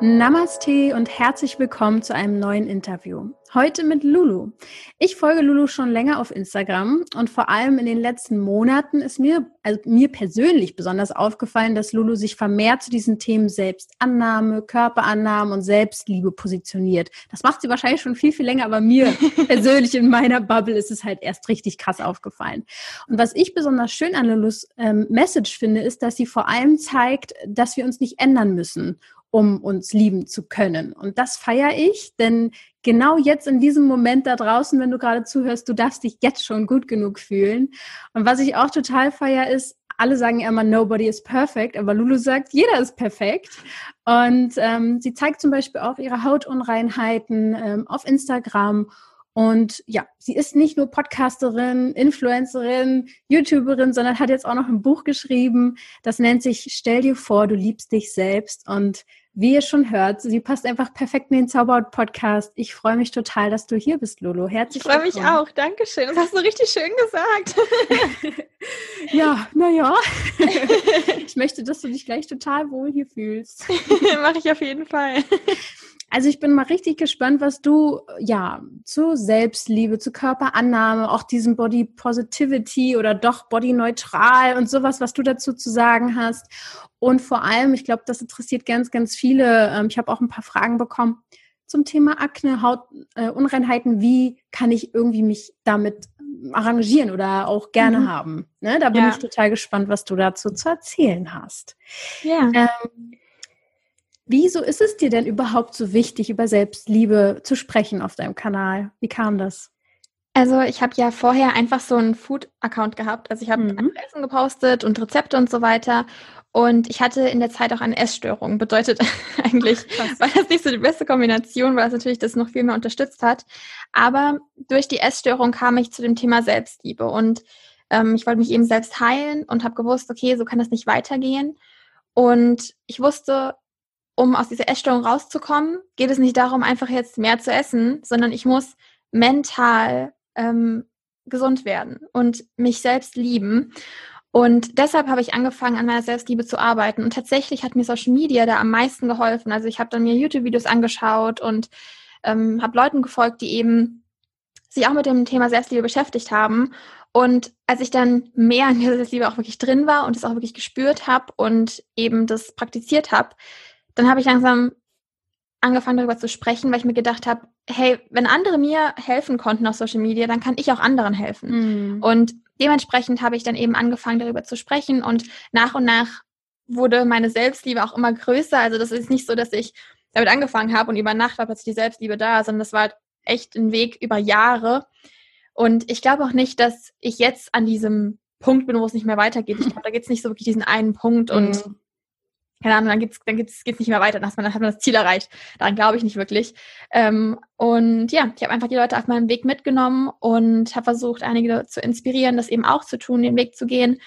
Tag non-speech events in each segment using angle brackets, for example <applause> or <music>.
Namaste und herzlich willkommen zu einem neuen Interview. Heute mit Lulu. Ich folge Lulu schon länger auf Instagram und vor allem in den letzten Monaten ist mir, also mir persönlich besonders aufgefallen, dass Lulu sich vermehrt zu diesen Themen Selbstannahme, Körperannahme und Selbstliebe positioniert. Das macht sie wahrscheinlich schon viel, viel länger, aber mir <laughs> persönlich in meiner Bubble ist es halt erst richtig krass aufgefallen. Und was ich besonders schön an Lulus ähm, Message finde, ist, dass sie vor allem zeigt, dass wir uns nicht ändern müssen um uns lieben zu können. Und das feiere ich, denn genau jetzt in diesem Moment da draußen, wenn du gerade zuhörst, du darfst dich jetzt schon gut genug fühlen. Und was ich auch total feiere, ist, alle sagen immer, nobody is perfect, aber Lulu sagt, jeder ist perfekt. Und ähm, sie zeigt zum Beispiel auch ihre Hautunreinheiten ähm, auf Instagram. Und ja, sie ist nicht nur Podcasterin, Influencerin, YouTuberin, sondern hat jetzt auch noch ein Buch geschrieben. Das nennt sich Stell dir vor, du liebst dich selbst. Und wie ihr schon hört, sie passt einfach perfekt in den Zauberhaut-Podcast. Ich freue mich total, dass du hier bist, Lolo. Herzlich willkommen. Ich freue mich auch. Dankeschön. Das hast du richtig schön gesagt. <laughs> ja, naja. <laughs> ich möchte, dass du dich gleich total wohl hier fühlst. <laughs> Mache ich auf jeden Fall. Also ich bin mal richtig gespannt, was du ja zu Selbstliebe, zu Körperannahme, auch diesem Body Positivity oder doch Body neutral und sowas, was du dazu zu sagen hast. Und vor allem, ich glaube, das interessiert ganz, ganz viele. Ähm, ich habe auch ein paar Fragen bekommen zum Thema Akne, Hautunreinheiten. Äh, Wie kann ich irgendwie mich damit arrangieren oder auch gerne mhm. haben? Ne? Da bin ja. ich total gespannt, was du dazu zu erzählen hast. Ja. Ähm, Wieso ist es dir denn überhaupt so wichtig, über Selbstliebe zu sprechen auf deinem Kanal? Wie kam das? Also ich habe ja vorher einfach so einen Food-Account gehabt. Also ich habe mhm. Essen gepostet und Rezepte und so weiter. Und ich hatte in der Zeit auch eine Essstörung. Bedeutet <laughs> eigentlich, Ach, war das nicht so die beste Kombination, weil das natürlich das noch viel mehr unterstützt hat. Aber durch die Essstörung kam ich zu dem Thema Selbstliebe. Und ähm, ich wollte mich eben selbst heilen und habe gewusst, okay, so kann das nicht weitergehen. Und ich wusste, um aus dieser Essstörung rauszukommen, geht es nicht darum, einfach jetzt mehr zu essen, sondern ich muss mental ähm, gesund werden und mich selbst lieben. Und deshalb habe ich angefangen, an meiner Selbstliebe zu arbeiten. Und tatsächlich hat mir Social Media da am meisten geholfen. Also ich habe dann mir YouTube-Videos angeschaut und ähm, habe Leuten gefolgt, die eben sich auch mit dem Thema Selbstliebe beschäftigt haben. Und als ich dann mehr in dieser Selbstliebe auch wirklich drin war und es auch wirklich gespürt habe und eben das praktiziert habe, dann habe ich langsam angefangen darüber zu sprechen, weil ich mir gedacht habe, hey, wenn andere mir helfen konnten auf Social Media, dann kann ich auch anderen helfen. Mhm. Und dementsprechend habe ich dann eben angefangen darüber zu sprechen und nach und nach wurde meine Selbstliebe auch immer größer. Also das ist nicht so, dass ich damit angefangen habe und über Nacht war plötzlich die Selbstliebe da, sondern das war halt echt ein Weg über Jahre. Und ich glaube auch nicht, dass ich jetzt an diesem Punkt bin, wo es nicht mehr weitergeht. Ich <laughs> glaube, da gibt es nicht so wirklich diesen einen Punkt und mhm keine Ahnung, dann geht's, dann geht's, geht's nicht mehr weiter, dann hat man, dann hat man das Ziel erreicht. Daran glaube ich nicht wirklich. Ähm, und ja, ich habe einfach die Leute auf meinem Weg mitgenommen und habe versucht, einige zu inspirieren, das eben auch zu tun, den Weg zu gehen.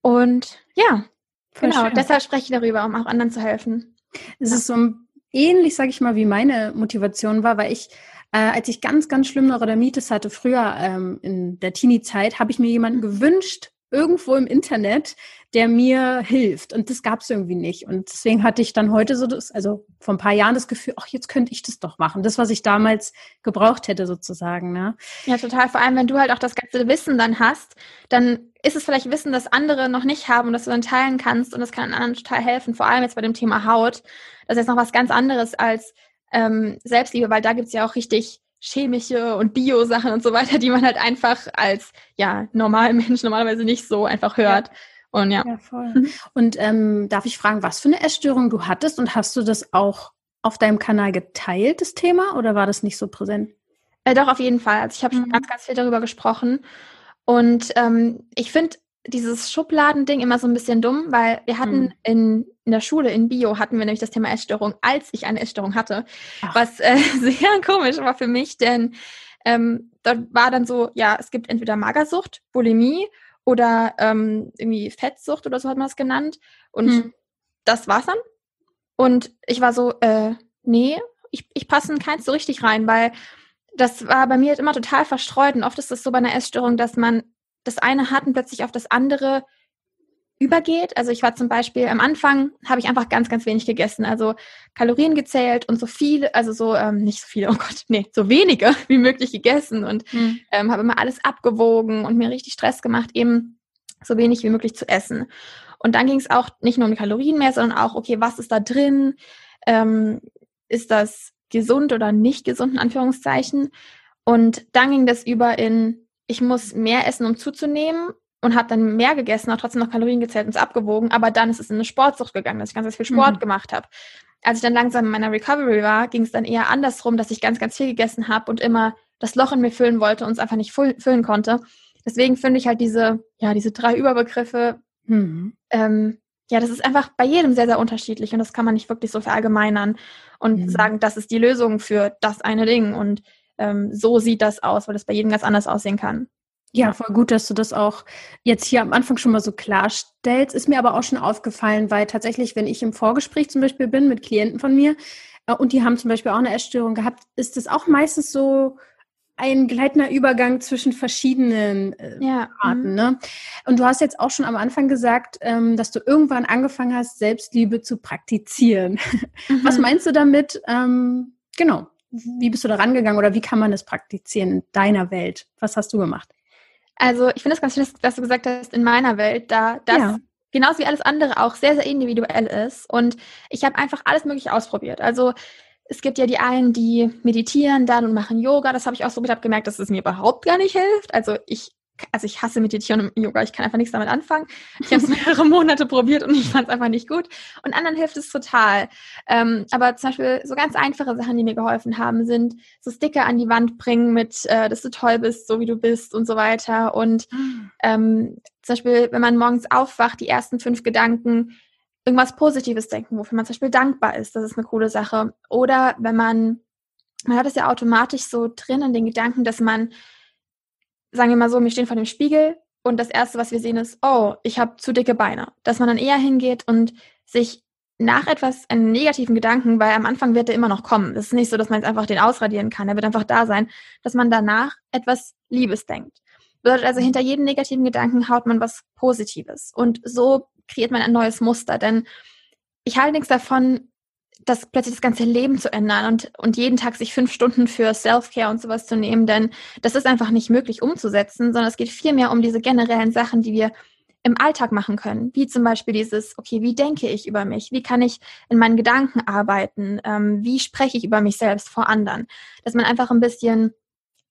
Und ja, Voll genau, schön. deshalb spreche ich darüber, um auch anderen zu helfen. Es ja. ist so ähnlich, sage ich mal, wie meine Motivation war, weil ich äh, als ich ganz, ganz schlimm Neurodermitis hatte, früher ähm, in der Teenie-Zeit, habe ich mir jemanden gewünscht, irgendwo im Internet, der mir hilft. Und das gab es irgendwie nicht. Und deswegen hatte ich dann heute so das, also vor ein paar Jahren das Gefühl, ach, jetzt könnte ich das doch machen. Das, was ich damals gebraucht hätte, sozusagen. Ne? Ja, total. Vor allem, wenn du halt auch das ganze Wissen dann hast, dann ist es vielleicht Wissen, das andere noch nicht haben und das du dann teilen kannst und das kann anderen total helfen. Vor allem jetzt bei dem Thema Haut. Das ist jetzt noch was ganz anderes als ähm, Selbstliebe, weil da gibt's ja auch richtig chemische und Bio-Sachen und so weiter, die man halt einfach als ja normaler Mensch normalerweise nicht so einfach hört. Ja. Und ja. ja voll. Mhm. Und ähm, darf ich fragen, was für eine Essstörung du hattest und hast du das auch auf deinem Kanal geteilt, das Thema, oder war das nicht so präsent? Äh, doch, auf jeden Fall. Also ich habe mhm. schon ganz, ganz viel darüber gesprochen. Und ähm, ich finde dieses Schubladending immer so ein bisschen dumm, weil wir hatten mhm. in, in der Schule, in Bio, hatten wir nämlich das Thema Essstörung, als ich eine Essstörung hatte. Ach. Was äh, <laughs> sehr komisch war für mich, denn ähm, dort war dann so, ja, es gibt entweder Magersucht, Bulimie oder ähm, irgendwie Fettsucht oder so hat man es genannt. Und mhm. das war's dann. Und ich war so, äh, nee, ich, ich passe in keins so richtig rein, weil das war bei mir immer total verstreut. Und oft ist es so bei einer Essstörung, dass man das eine hat und plötzlich auf das andere übergeht. Also ich war zum Beispiel am Anfang habe ich einfach ganz, ganz wenig gegessen. Also Kalorien gezählt und so viele, also so ähm, nicht so viele, oh Gott, nee, so wenige <laughs> wie möglich gegessen und mhm. ähm, habe immer alles abgewogen und mir richtig Stress gemacht, eben so wenig wie möglich zu essen. Und dann ging es auch nicht nur um Kalorien mehr, sondern auch, okay, was ist da drin? Ähm, ist das gesund oder nicht gesund, in Anführungszeichen? Und dann ging das über in, ich muss mehr essen, um zuzunehmen und habe dann mehr gegessen, auch trotzdem noch Kalorien gezählt und es abgewogen, aber dann ist es in eine Sportsucht gegangen, dass ich ganz, ganz viel Sport mhm. gemacht habe. Als ich dann langsam in meiner Recovery war, ging es dann eher andersrum, dass ich ganz, ganz viel gegessen habe und immer das Loch in mir füllen wollte und es einfach nicht füllen konnte. Deswegen finde ich halt diese, ja, diese drei Überbegriffe, mhm. ähm, ja, das ist einfach bei jedem sehr, sehr unterschiedlich und das kann man nicht wirklich so verallgemeinern und mhm. sagen, das ist die Lösung für das eine Ding und ähm, so sieht das aus, weil das bei jedem ganz anders aussehen kann. Ja, voll gut, dass du das auch jetzt hier am Anfang schon mal so klarstellst. Ist mir aber auch schon aufgefallen, weil tatsächlich, wenn ich im Vorgespräch zum Beispiel bin mit Klienten von mir äh, und die haben zum Beispiel auch eine Essstörung gehabt, ist es auch meistens so ein gleitender Übergang zwischen verschiedenen äh, ja. Arten. Mhm. Ne? Und du hast jetzt auch schon am Anfang gesagt, ähm, dass du irgendwann angefangen hast, Selbstliebe zu praktizieren. <laughs> Mhm. Was meinst du damit? Ähm, genau. Wie bist du da rangegangen oder wie kann man das praktizieren in deiner Welt? Was hast du gemacht? Also ich finde es ganz schön, dass du gesagt hast, in meiner Welt, da das ja. genauso wie alles andere auch sehr, sehr individuell ist. Und ich habe einfach alles Mögliche ausprobiert. Also es gibt ja die einen, die meditieren dann und machen Yoga. Das habe ich auch so gemerkt, dass es mir überhaupt gar nicht hilft. Also ich also ich hasse Meditation und Yoga, ich kann einfach nichts damit anfangen. Ich habe es <laughs> mehrere Monate probiert und ich fand es einfach nicht gut. Und anderen hilft es total. Ähm, aber zum Beispiel so ganz einfache Sachen, die mir geholfen haben, sind so Sticker an die Wand bringen mit, äh, dass du toll bist, so wie du bist und so weiter. Und ah. ähm, zum Beispiel, wenn man morgens aufwacht, die ersten fünf Gedanken, irgendwas Positives denken, wofür man zum Beispiel dankbar ist. Das ist eine coole Sache. Oder wenn man, man hat es ja automatisch so drin in den Gedanken, dass man sagen wir mal so, wir stehen vor dem Spiegel und das Erste, was wir sehen, ist, oh, ich habe zu dicke Beine. Dass man dann eher hingeht und sich nach etwas, einen negativen Gedanken, weil am Anfang wird der immer noch kommen. Es ist nicht so, dass man jetzt einfach den ausradieren kann. Er wird einfach da sein, dass man danach etwas Liebes denkt. Bedeutet also, hinter jedem negativen Gedanken haut man was Positives. Und so kreiert man ein neues Muster. Denn ich halte nichts davon, das plötzlich das ganze Leben zu ändern und, und jeden Tag sich fünf Stunden für Self-Care und sowas zu nehmen, denn das ist einfach nicht möglich umzusetzen, sondern es geht vielmehr um diese generellen Sachen, die wir im Alltag machen können, wie zum Beispiel dieses, okay, wie denke ich über mich? Wie kann ich in meinen Gedanken arbeiten? Ähm, wie spreche ich über mich selbst vor anderen? Dass man einfach ein bisschen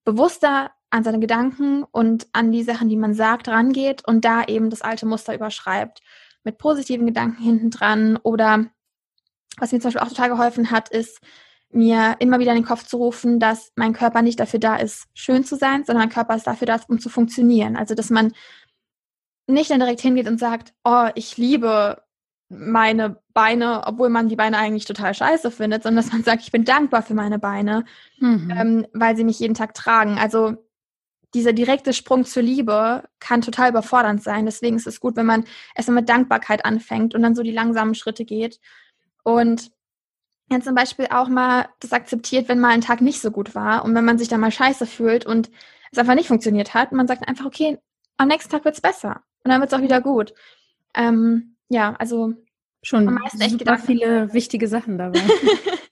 bewusster an seine Gedanken und an die Sachen, die man sagt, rangeht und da eben das alte Muster überschreibt. Mit positiven Gedanken hinten dran oder was mir zum Beispiel auch total geholfen hat, ist, mir immer wieder in den Kopf zu rufen, dass mein Körper nicht dafür da ist, schön zu sein, sondern mein Körper ist dafür da, um zu funktionieren. Also, dass man nicht dann direkt hingeht und sagt, oh, ich liebe meine Beine, obwohl man die Beine eigentlich total scheiße findet, sondern dass man sagt, ich bin dankbar für meine Beine, mhm. ähm, weil sie mich jeden Tag tragen. Also dieser direkte Sprung zur Liebe kann total überfordernd sein. Deswegen ist es gut, wenn man erstmal mit Dankbarkeit anfängt und dann so die langsamen Schritte geht. Und ja, zum Beispiel auch mal das akzeptiert, wenn mal ein Tag nicht so gut war und wenn man sich dann mal scheiße fühlt und es einfach nicht funktioniert hat. Man sagt einfach, okay, am nächsten Tag wird es besser und dann wird es auch wieder gut. Ähm, ja, also schon am meisten echt super viele wichtige Sachen dabei. <laughs>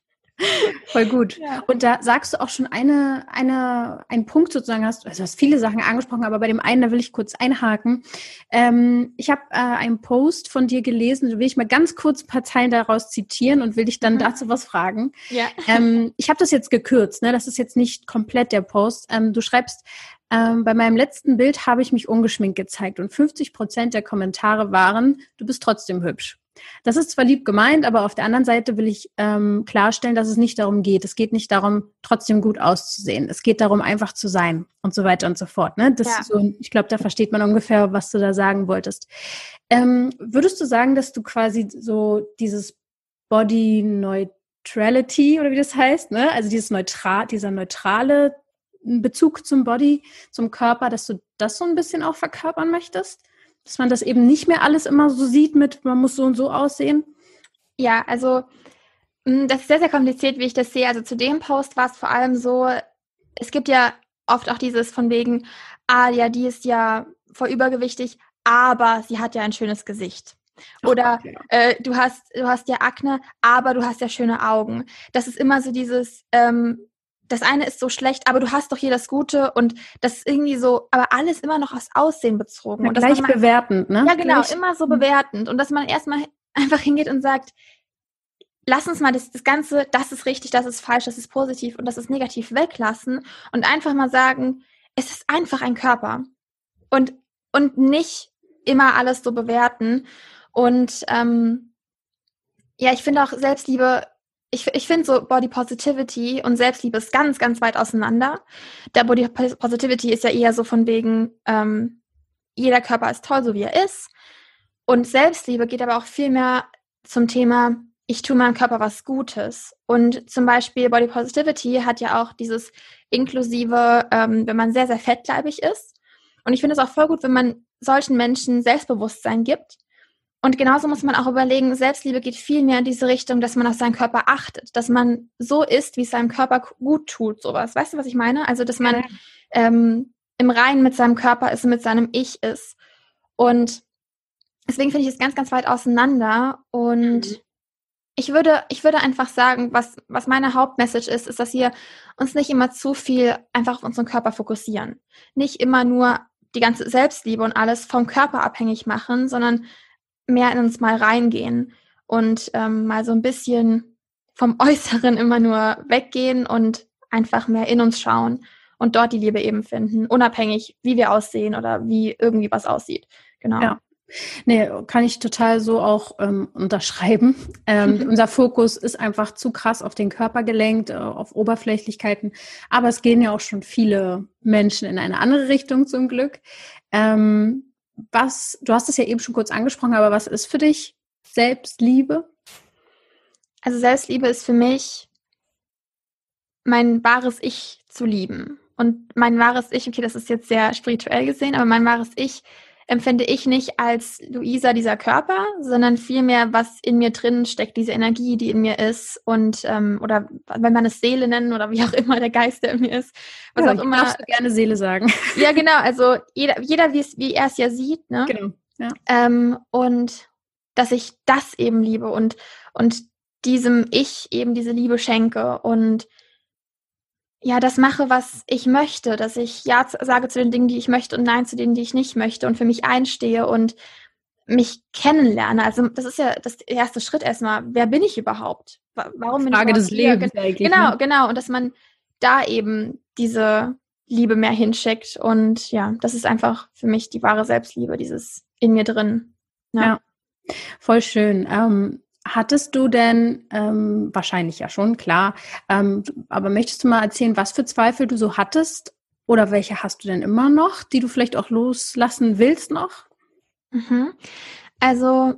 Voll gut. Ja. Und da sagst du auch schon eine, eine, einen Punkt sozusagen, hast, also du hast viele Sachen angesprochen, aber bei dem einen, da will ich kurz einhaken. Ähm, ich habe äh, einen Post von dir gelesen, da will ich mal ganz kurz ein paar Zeilen daraus zitieren und will dich dann mhm. dazu was fragen. Ja. <laughs> Ähm, ich habe das jetzt gekürzt, ne? das ist jetzt nicht komplett der Post. Ähm, du schreibst, ähm, bei meinem letzten Bild habe ich mich ungeschminkt gezeigt und 50 Prozent der Kommentare waren, du bist trotzdem hübsch. Das ist zwar lieb gemeint, aber auf der anderen Seite will ich ähm, klarstellen, dass es nicht darum geht. Es geht nicht darum, trotzdem gut auszusehen. Es geht darum, einfach zu sein und so weiter und so fort. Ne? Das ja. so, ich glaube, da versteht man ungefähr, was du da sagen wolltest. Ähm, würdest du sagen, dass du quasi so dieses Body Neutrality oder wie das heißt, ne? also dieses neutral, dieser neutrale Bezug zum Body, zum Körper, dass du das so ein bisschen auch verkörpern möchtest? Dass man das eben nicht mehr alles immer so sieht mit, man muss so und so aussehen? Ja, also hm, das ist sehr, sehr kompliziert, wie ich das sehe. Also zu dem Post war es vor allem so, es gibt ja oft auch dieses von wegen, ah ja, die ist ja voll übergewichtig, aber sie hat ja ein schönes Gesicht. Oder okay. äh, du hast du hast ja Akne, aber du hast ja schöne Augen. Das ist immer so dieses ähm, das eine ist so schlecht, aber du hast doch hier das Gute und das ist irgendwie so, aber alles immer noch aufs Aussehen bezogen. Ja, und gleich man, bewertend, ne? Ja, genau, gleich. immer so mhm. bewertend. Und dass man erstmal <laughs> einfach hingeht und sagt, lass uns mal das, das Ganze, das ist richtig, das ist falsch, das ist positiv und das ist negativ weglassen und einfach mal sagen, es ist einfach ein Körper. Und, und nicht immer alles so bewerten. Und ähm, ja, ich finde auch Selbstliebe ich, ich finde so Body Positivity und Selbstliebe ist ganz, ganz weit auseinander. Der Body Positivity ist ja eher so von wegen, ähm, jeder Körper ist toll, so wie er ist. Und Selbstliebe geht aber auch viel mehr zum Thema, ich tue meinem Körper was Gutes. Und zum Beispiel Body Positivity hat ja auch dieses inklusive, ähm, wenn man sehr, sehr fettleibig ist. Und ich finde es auch voll gut, wenn man solchen Menschen Selbstbewusstsein gibt und genauso muss man auch überlegen, Selbstliebe geht viel mehr in diese Richtung, dass man auf seinen Körper achtet, dass man so ist, wie es seinem Körper gut tut, sowas. Weißt du, was ich meine? Also, dass man ähm, im Reinen mit seinem Körper ist, mit seinem Ich ist. Und deswegen finde ich es ganz, ganz weit auseinander. Und mhm. ich würde, ich würde einfach sagen, was, was meine Hauptmessage ist, ist, dass wir uns nicht immer zu viel einfach auf unseren Körper fokussieren. Nicht immer nur die ganze Selbstliebe und alles vom Körper abhängig machen, sondern mehr in uns mal reingehen und ähm, mal so ein bisschen vom <laughs> Äußeren immer nur weggehen und einfach mehr in uns schauen und dort die Liebe eben finden, unabhängig, wie wir aussehen oder wie irgendwie was aussieht. Genau. Ja. Nee, kann ich total so auch ähm, unterschreiben. Ähm, <laughs> unser Fokus ist einfach zu krass auf den Körper gelenkt, äh, auf Oberflächlichkeiten. Aber es gehen ja auch schon viele Menschen in eine andere Richtung zum Glück. Ähm, was, du hast es ja eben schon kurz angesprochen, aber was ist für dich Selbstliebe? Also Selbstliebe ist für mich mein wahres Ich zu lieben. Und mein wahres Ich, okay, das ist jetzt sehr spirituell gesehen, aber mein wahres Ich empfinde ich nicht als Luisa dieser Körper, sondern vielmehr, was in mir drin steckt, diese Energie, die in mir ist und ähm, oder wenn man es Seele nennen oder wie auch immer der Geist, der in mir ist, was ja, auch immer. Darfst du gerne Seele sagen. <laughs> Ja, genau. Also jeder, jeder wie, wie er es ja sieht, ne? Genau. Ja. Ähm, und dass ich das eben liebe und und diesem Ich eben diese Liebe schenke und ja, das mache, was ich möchte, dass ich Ja sage zu den Dingen, die ich möchte und Nein zu denen, die ich nicht möchte und für mich einstehe und mich kennenlerne. Also das ist ja das erste Schritt erstmal. Wer bin ich überhaupt? Warum bin Frage ich des hier? Lebens eigentlich. Genau, ne? genau. Und dass man da eben diese Liebe mehr hinschickt. Und ja, das ist einfach für mich die wahre Selbstliebe, dieses in mir drin. Ja, ja voll schön. Ähm, Hattest du denn, ähm, wahrscheinlich ja schon, klar, ähm, aber möchtest du mal erzählen, was für Zweifel du so hattest oder welche hast du denn immer noch, die du vielleicht auch loslassen willst noch? Mhm. Also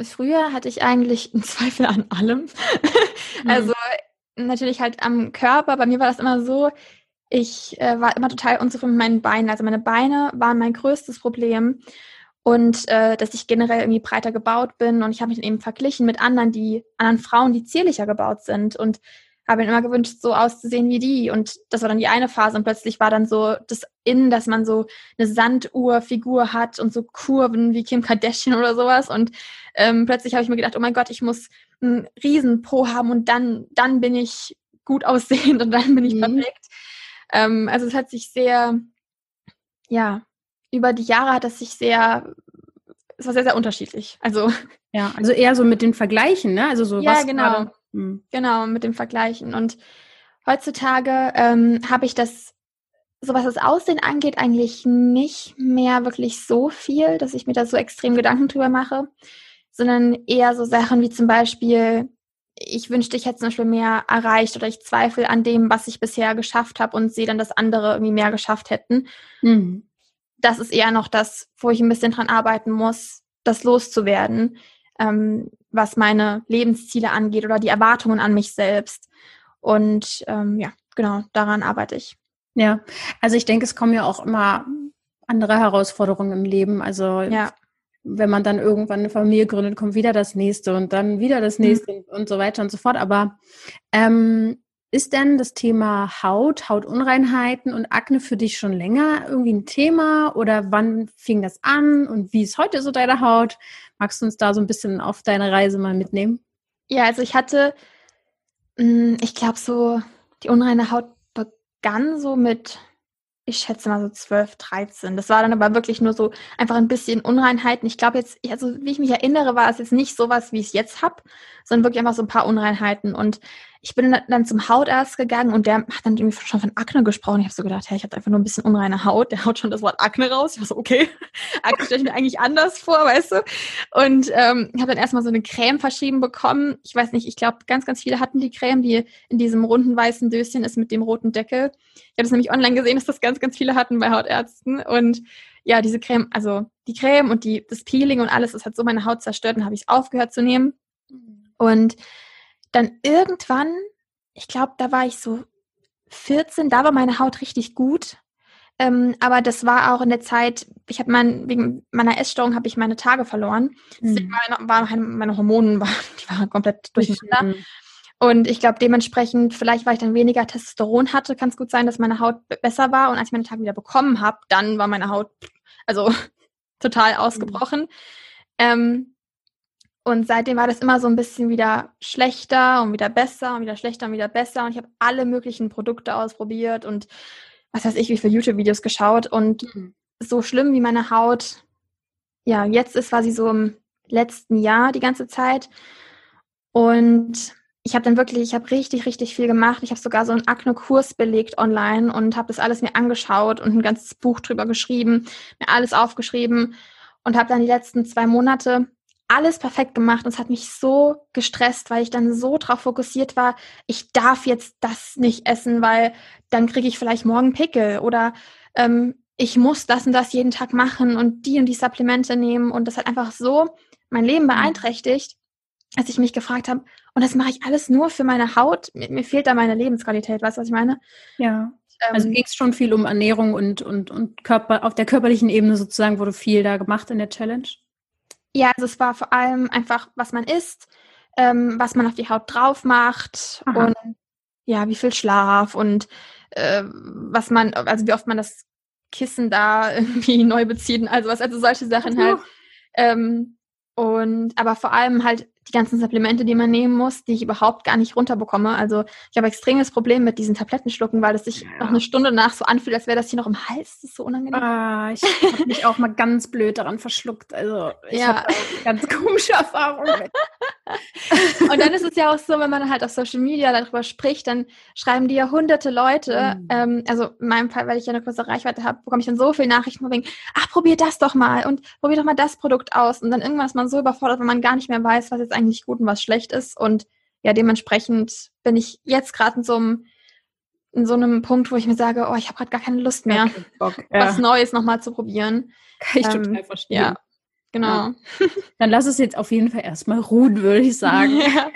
früher hatte ich eigentlich <laughs> einen Zweifel an allem. Mhm. Also natürlich halt am Körper. Bei mir war das immer so, ich äh, war immer total unzufrieden mit meinen Beinen. Also meine Beine waren mein größtes Problem und äh, dass ich generell irgendwie breiter gebaut bin. Und ich habe mich dann eben verglichen mit anderen, die anderen Frauen, die zierlicher gebaut sind. Und habe mir immer gewünscht, so auszusehen wie die. Und das war dann die eine Phase. Und plötzlich war dann so das Innen, dass man so eine Sanduhrfigur hat und so Kurven wie Kim Kardashian oder sowas. Und ähm, plötzlich habe ich mir gedacht, oh mein Gott, ich muss einen riesen Po haben. Und dann dann bin ich gut <laughs> aussehend und dann bin ich mhm. perfekt. Ähm, also es hat sich sehr ja über die Jahre hat es sich sehr, es war sehr, sehr unterschiedlich. Also. Ja, also eher so mit den Vergleichen, ne? Also so ja, was genau. Grade, hm. genau, mit dem Vergleichen. Und heutzutage ähm, habe ich das, so was das Aussehen angeht, eigentlich nicht mehr wirklich so viel, dass ich mir da so extrem Gedanken drüber mache, sondern eher so Sachen wie zum Beispiel, ich wünschte, ich hätte zum Beispiel mehr erreicht oder ich zweifle an dem, was ich bisher geschafft habe und sehe dann, dass andere irgendwie mehr geschafft hätten. Mhm das ist eher noch das, wo ich ein bisschen dran arbeiten muss, das loszuwerden, ähm, was meine Lebensziele angeht oder die Erwartungen an mich selbst. Und ähm, ja, genau, daran arbeite ich. Ja, also ich denke, es kommen ja auch immer andere Herausforderungen im Leben. Also ja. wenn man dann irgendwann eine Familie gründet, kommt wieder das nächste und dann wieder das mhm. nächste mhm. und so weiter und so fort. Aber ähm, ist denn das Thema Haut, Hautunreinheiten und Akne für dich schon länger irgendwie ein Thema oder wann fing das an und wie ist heute so deine Haut? Magst du uns da so ein bisschen auf deine Reise mal mitnehmen? Ja, also ich hatte, hm, ich glaube so, die unreine Haut begann so mit ich schätze mal so 12, 13. Das war dann aber wirklich nur so einfach ein bisschen Unreinheiten. Ich glaube jetzt, also wie ich mich erinnere, war es jetzt nicht sowas, wie ich es jetzt habe, sondern wirklich einfach so ein paar Unreinheiten. Und ich bin dann zum Hautarzt gegangen und der hat dann irgendwie schon von Akne gesprochen. Ich habe so gedacht, hey, ich habe einfach nur ein bisschen unreine Haut. Der haut schon das Wort Akne raus. Ich war so, okay, <laughs> Akne stelle ich mir eigentlich anders vor, weißt du. Und ähm, habe dann erstmal so eine Creme verschrieben bekommen. Ich weiß nicht, ich glaube, ganz, ganz viele hatten die Creme, die in diesem runden weißen Döschen ist mit dem roten Deckel. Ich habe es nämlich online gesehen, dass das ganz, ganz viele hatten bei Hautärzten. Und ja, diese Creme, also die Creme und die, das Peeling und alles, das hat so meine Haut zerstört und habe ich es aufgehört zu nehmen. Und dann irgendwann, ich glaube, da war ich so 14, da war meine Haut richtig gut. Ähm, aber das war auch in der Zeit, ich habe mein, wegen meiner Essstörung habe ich meine Tage verloren. Mhm. waren meine, meine Hormone, <laughs> waren, die waren komplett durcheinander. Mhm. Und ich glaube, dementsprechend, vielleicht weil ich dann weniger Testosteron hatte, kann es gut sein, dass meine Haut besser war. Und als ich meine Tage wieder bekommen habe, dann war meine Haut also <laughs> total mhm. ausgebrochen. Mhm. Ähm, und seitdem war das immer so ein bisschen wieder schlechter und wieder besser und wieder schlechter und wieder besser. Und ich habe alle möglichen Produkte ausprobiert und was weiß ich, wie viele YouTube-Videos geschaut. Und mhm. so schlimm wie meine Haut, ja, jetzt ist, war sie so im letzten Jahr die ganze Zeit. Und ich habe dann wirklich, ich habe richtig, richtig viel gemacht. Ich habe sogar so einen Akne-Kurs belegt online und habe das alles mir angeschaut und ein ganzes Buch drüber geschrieben, mir alles aufgeschrieben und habe dann die letzten zwei Monate alles perfekt gemacht und es hat mich so gestresst, weil ich dann so drauf fokussiert war, ich darf jetzt das nicht essen, weil dann kriege ich vielleicht morgen Pickel oder ähm, ich muss das und das jeden Tag machen und die und die Supplemente nehmen und das hat einfach so mein Leben mhm. beeinträchtigt, dass ich mich gefragt habe, und das mache ich alles nur für meine Haut, mir, mir fehlt da meine Lebensqualität, weißt du, was ich meine? Ja. Also ähm, ging es schon viel um Ernährung und, und, und Körper, auf der körperlichen Ebene sozusagen wurde viel da gemacht in der Challenge? Ja, also es war vor allem einfach, was man isst, ähm, was man auf die Haut drauf macht Aha. und ja, wie viel Schlaf und äh, was man, also wie oft man das Kissen da <laughs> irgendwie neu bezieht, also was, also solche Sachen halt. Ähm, und aber vor allem halt die ganzen Supplemente, die man nehmen muss, die ich überhaupt gar nicht runterbekomme. Also ich habe extremes Problem mit diesen Tablettenschlucken, weil es sich ja. noch eine Stunde nach so anfühlt, als wäre das hier noch im Hals. Das ist so unangenehm. Ah, ich habe mich auch mal ganz blöd daran verschluckt. Also ich ja. habe ganz komische Erfahrungen mit. <laughs> Und dann ist es ja auch so, wenn man halt auf Social Media darüber spricht, dann schreiben die ja hunderte Leute. Mhm. Ähm, also in meinem Fall, weil ich ja eine große Reichweite habe, bekomme ich dann so viele Nachrichten wegen, ach, probier das doch mal und probier doch mal das Produkt aus. Und dann irgendwann ist man so überfordert, wenn man gar nicht mehr weiß, was jetzt eigentlich gut und was schlecht ist. Und ja, dementsprechend bin ich jetzt gerade in so einem in so einem Punkt, wo ich mir sage, oh, ich habe gerade gar keine Lust mehr, okay, <laughs> ja. was Neues nochmal zu probieren. Kann ich ähm, total verstehen. Ja, genau. Ja. Dann lass es jetzt auf jeden Fall erstmal ruhen, würde ich sagen. <laughs> Ja,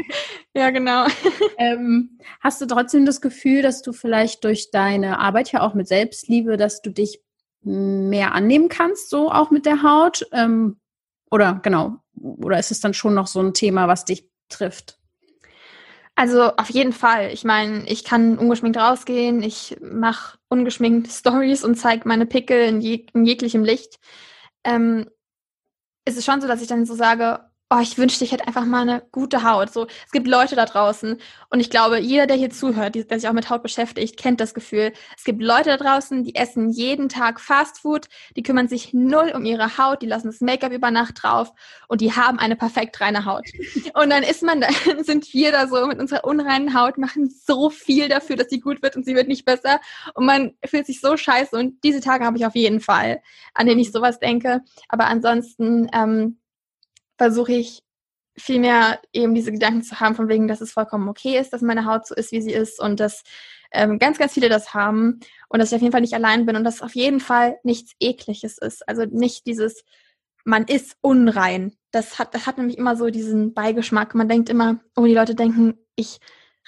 ja genau. <laughs> Ähm, hast du trotzdem das Gefühl, dass du vielleicht durch deine Arbeit ja auch mit Selbstliebe, dass du dich mehr annehmen kannst, so auch mit der Haut? Ähm, oder genau, oder ist es dann schon noch so ein Thema, was dich trifft? Also auf jeden Fall. Ich meine, ich kann ungeschminkt rausgehen, ich mache ungeschminkt Stories und zeige meine Pickel in, jeg in jeglichem Licht. Ähm, ist es schon so, dass ich dann so sage, oh, ich wünschte, ich hätte einfach mal eine gute Haut. So, es gibt Leute da draußen und ich glaube, jeder, der hier zuhört, der sich auch mit Haut beschäftigt, kennt das Gefühl. Es gibt Leute da draußen, die essen jeden Tag Fastfood, die kümmern sich null um ihre Haut, die lassen das Make-up über Nacht drauf und die haben eine perfekt reine Haut. Und dann ist man, dann <laughs> sind wir da so mit unserer unreinen Haut, machen so viel dafür, dass sie gut wird und sie wird nicht besser und man fühlt sich so scheiße und diese Tage habe ich auf jeden Fall, an denen ich sowas denke. Aber ansonsten ähm, versuche ich vielmehr eben diese Gedanken zu haben, von wegen, dass es vollkommen okay ist, dass meine Haut so ist, wie sie ist und dass ähm, ganz, ganz viele das haben und dass ich auf jeden Fall nicht allein bin und dass auf jeden Fall nichts Ekliges ist. Also nicht dieses, man ist unrein. Das hat, das hat nämlich immer so diesen Beigeschmack. Man denkt immer, oh, die Leute denken, ich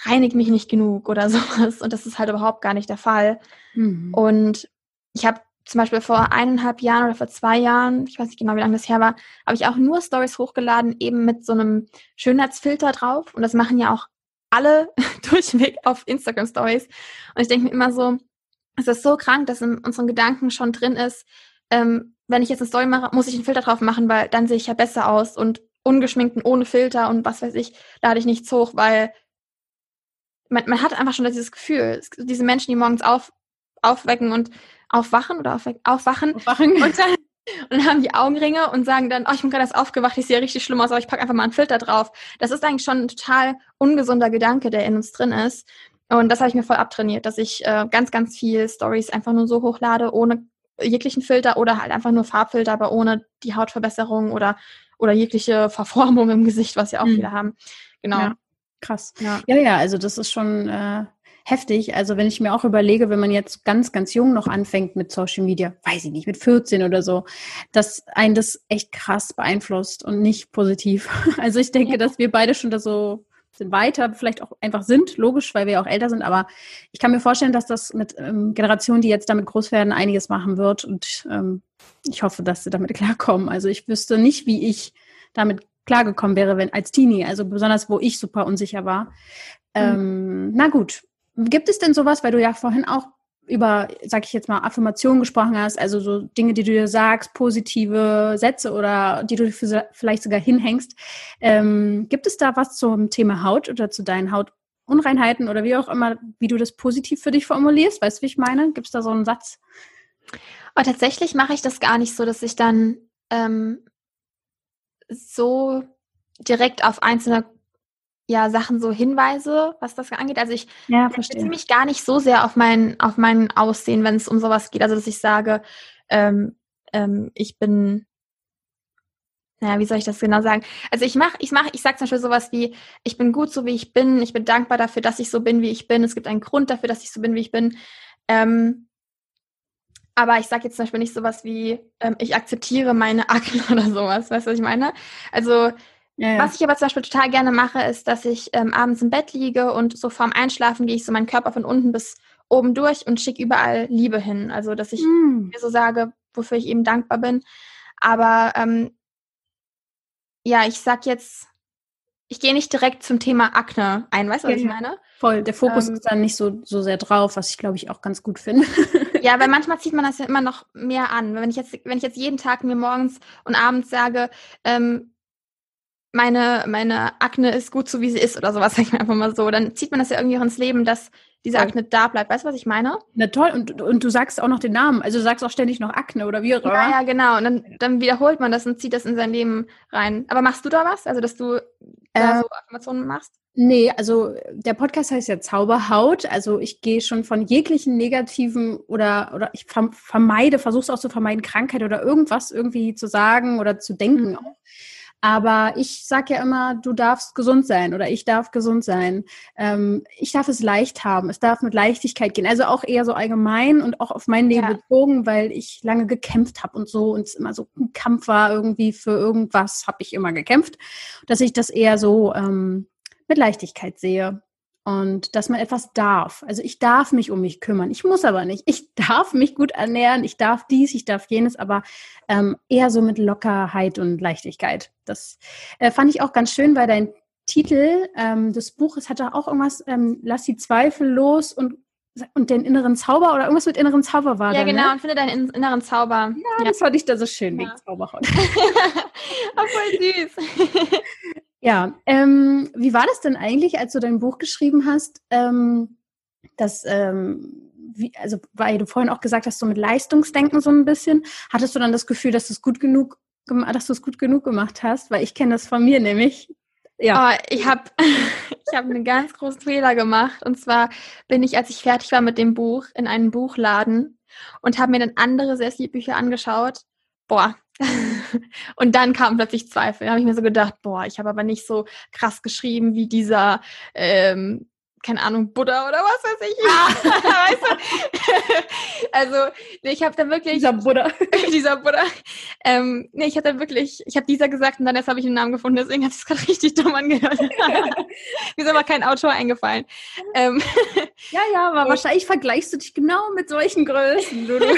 reinige mich nicht genug oder <laughs> sowas und das ist halt überhaupt gar nicht der Fall. Mhm. Und ich habe zum Beispiel vor eineinhalb Jahren oder vor zwei Jahren, ich weiß nicht genau, wie lange das her war, habe ich auch nur Stories hochgeladen, eben mit so einem Schönheitsfilter drauf. Und das machen ja auch alle <laughs> durchweg auf Instagram Stories. Und ich denke mir immer so, es ist so krank, dass in unseren Gedanken schon drin ist, ähm, wenn ich jetzt eine Story mache, muss ich einen Filter drauf machen, weil dann sehe ich ja besser aus und ungeschminkt und ohne Filter und was weiß ich, lade ich nichts hoch, weil man, man hat einfach schon dieses Gefühl, diese Menschen, die morgens auf, aufwecken und aufwachen oder aufwachen, aufwachen, aufwachen. Und, dann, und dann haben die Augenringe und sagen dann, oh, ich bin gerade erst aufgewacht, ich sehe richtig schlimm aus, aber ich packe einfach mal einen Filter drauf. Das ist eigentlich schon ein total ungesunder Gedanke, der in uns drin ist. Und das habe ich mir voll abtrainiert, dass ich äh, ganz, ganz viel Stories einfach nur so hochlade, ohne jeglichen Filter oder halt einfach nur Farbfilter, aber ohne die Hautverbesserung oder, oder jegliche Verformung im Gesicht, was ja auch mhm. viele haben. Genau. Ja, krass. Ja. ja, ja, also das ist schon äh, heftig. Also wenn ich mir auch überlege, wenn man jetzt ganz, ganz jung noch anfängt mit Social Media, weiß ich nicht, mit 14 oder so, dass einen das echt krass beeinflusst und nicht positiv. <laughs> Also ich denke, ja. dass wir beide schon da so sind weiter, vielleicht auch einfach sind, logisch, weil wir auch älter sind, aber ich kann mir vorstellen, dass das mit ähm, Generationen, die jetzt damit groß werden, einiges machen wird und ähm, ich hoffe, dass sie damit <laughs> klarkommen. Also ich wüsste nicht, wie ich damit klargekommen wäre, wenn als Teenie, also besonders wo ich super unsicher war. Mhm. Ähm, na gut, Gibt es denn sowas, weil du ja vorhin auch über, sag ich jetzt mal, Affirmationen gesprochen hast, also so Dinge, die du dir sagst, positive Sätze oder die du vielleicht sogar hinhängst. Ähm, gibt es da was zum Thema Haut oder zu deinen Hautunreinheiten oder wie auch immer, wie du das positiv für dich formulierst? Weißt du, wie ich meine? Gibt es da so einen Satz? Aber tatsächlich mache ich das gar nicht so, dass ich dann ähm, so direkt auf einzelne ja Sachen so Hinweise, was das angeht. Also ich ja, beziehe mich gar nicht so sehr auf mein auf mein Aussehen, wenn es um sowas geht. Also dass ich sage, ähm, ähm, ich bin naja, wie soll ich das genau sagen? Also ich mache, ich mache, ich sage zum Beispiel sowas wie, ich bin gut so wie ich bin, ich bin dankbar dafür, dass ich so bin, wie ich bin. Es gibt einen Grund dafür, dass ich so bin, wie ich bin. Ähm, aber ich sage jetzt zum Beispiel nicht sowas wie, ähm, ich akzeptiere meine Akne <laughs> oder sowas. Weißt du, was ich meine? Also ja, ja. Was ich aber zum Beispiel total gerne mache, ist, dass ich ähm, abends im Bett liege und so vorm Einschlafen gehe ich so meinen Körper von unten bis oben durch und schicke überall Liebe hin. Also, dass ich mm. mir so sage, wofür ich eben dankbar bin. Aber ähm, ja, ich sag jetzt, ich gehe nicht direkt zum Thema Akne ein, weißt du, was ja, ich meine? Voll, der Fokus ähm, ist dann nicht so, so sehr drauf, was ich glaube ich auch ganz gut finde. <laughs> ja, weil manchmal zieht man das ja immer noch mehr an. Wenn ich jetzt, wenn ich jetzt jeden Tag mir morgens und abends sage, ähm, meine, meine Akne ist gut so, wie sie ist oder sowas, <laughs> sag ich mir einfach mal so. Dann zieht man das ja irgendwie auch ins Leben, dass diese Akne da bleibt. Weißt du, was ich meine? Na toll, und, und du sagst auch noch den Namen. Also du sagst auch ständig noch Akne oder wie auch immer. Ja, ja, genau. Und dann, dann wiederholt man das und zieht das in sein Leben rein. Aber machst du da was? Also, dass du da äh, so Affirmationen machst? Nee, also der Podcast heißt ja Zauberhaut. Also ich gehe schon von jeglichen negativen oder, oder ich vermeide, versuche es auch zu vermeiden, Krankheit oder irgendwas irgendwie zu sagen oder zu denken. Mhm. Aber ich sage ja immer, du darfst gesund sein oder ich darf gesund sein. Ähm, ich darf es leicht haben. Es darf mit Leichtigkeit gehen. Also auch eher so allgemein und auch auf mein Leben ja. bezogen, weil ich lange gekämpft habe und so und es immer so ein Kampf war irgendwie für irgendwas, habe ich immer gekämpft, dass ich das eher so ähm, mit Leichtigkeit sehe und dass man etwas darf. Also ich darf mich um mich kümmern. Ich muss aber nicht. Ich <laughs> darf mich gut ernähren. Ich darf dies, ich darf jenes, aber ähm, eher so mit Lockerheit und Leichtigkeit. Das äh, fand ich auch ganz schön, weil dein Titel ähm, des Buches hatte auch irgendwas, ähm, lass die Zweifel los und und den inneren Zauber oder irgendwas mit inneren Zauber war Ja, da, genau, ne? und finde deinen inneren Zauber. Ja, ja. das fand ich da so schön, ja. wegen Zauberhaut. <laughs> voll süß. <laughs> Ja, ähm, wie war das denn eigentlich, als du dein Buch geschrieben hast? Ähm, das, ähm, wie, also weil du vorhin auch gesagt hast, so mit Leistungsdenken so ein bisschen, hattest du dann das Gefühl, dass du es gut genug, dass du es gut genug gemacht hast? Weil ich kenne das von mir nämlich. Ja. Oh, ich habe <laughs> ich hab einen ganz großen Fehler gemacht. Und zwar bin ich, als ich fertig war mit dem Buch, in einen Buchladen und habe mir dann andere Sessi-Bücher angeschaut. Boah, <laughs> <laughs> und dann kam plötzlich Zweifel. Da habe ich mir so gedacht, boah, ich habe aber nicht so krass geschrieben wie dieser, ähm, keine Ahnung, Buddha oder was weiß ich. Ah. <laughs> weißt du? <laughs> also, nee, ich habe da wirklich. Dieser Buddha. dieser Buddha. Ähm, nee, ich hatte wirklich, ich habe dieser gesagt und dann erst habe ich einen Namen gefunden, deswegen hat es gerade richtig dumm angehört. Mir ist aber kein Autor eingefallen. Ähm, ja, ja, aber wahrscheinlich vergleichst du dich genau mit solchen Größen, Lulu.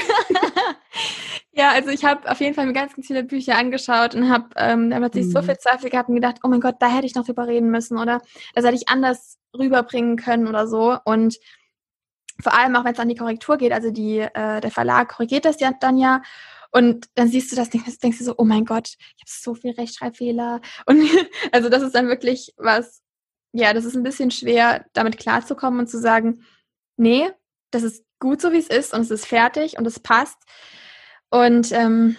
Ja, also ich habe auf jeden Fall mir ganz, ganz viele Bücher angeschaut und habe ähm, da plötzlich mhm. so viel Zweifel gehabt und gedacht, oh mein Gott, da hätte ich noch drüber reden müssen oder das hätte ich anders rüberbringen können oder so. Und vor allem auch, wenn es an die Korrektur geht, also die, äh, der Verlag korrigiert das ja dann ja. Und dann siehst du das, denkst, denkst du so, oh mein Gott, ich habe so viel Rechtschreibfehler. <laughs> Und also das ist dann wirklich was, ja, das ist ein bisschen schwer, damit klarzukommen und zu sagen, nee, das ist gut so, wie es ist und es ist fertig und es passt. Und ähm,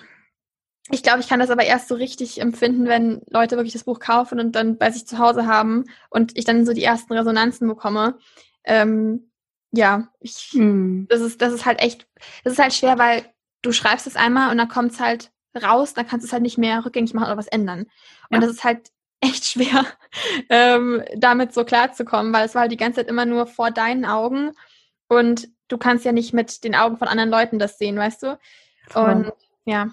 ich glaube, ich kann das aber erst so richtig empfinden, wenn Leute wirklich das Buch kaufen und dann bei sich zu Hause haben und ich dann so die ersten Resonanzen bekomme. Ähm, ja, ich, hm. das ist, das ist halt echt, das ist halt schwer, weil du schreibst es einmal und dann kommt es halt raus, dann kannst du es halt nicht mehr rückgängig machen oder was ändern. Und ja. das ist halt <laughs> echt schwer, ähm, damit so klarzukommen, weil es war halt die ganze Zeit immer nur vor deinen Augen und du kannst ja nicht mit den Augen von anderen Leuten das sehen, weißt du? Und ja.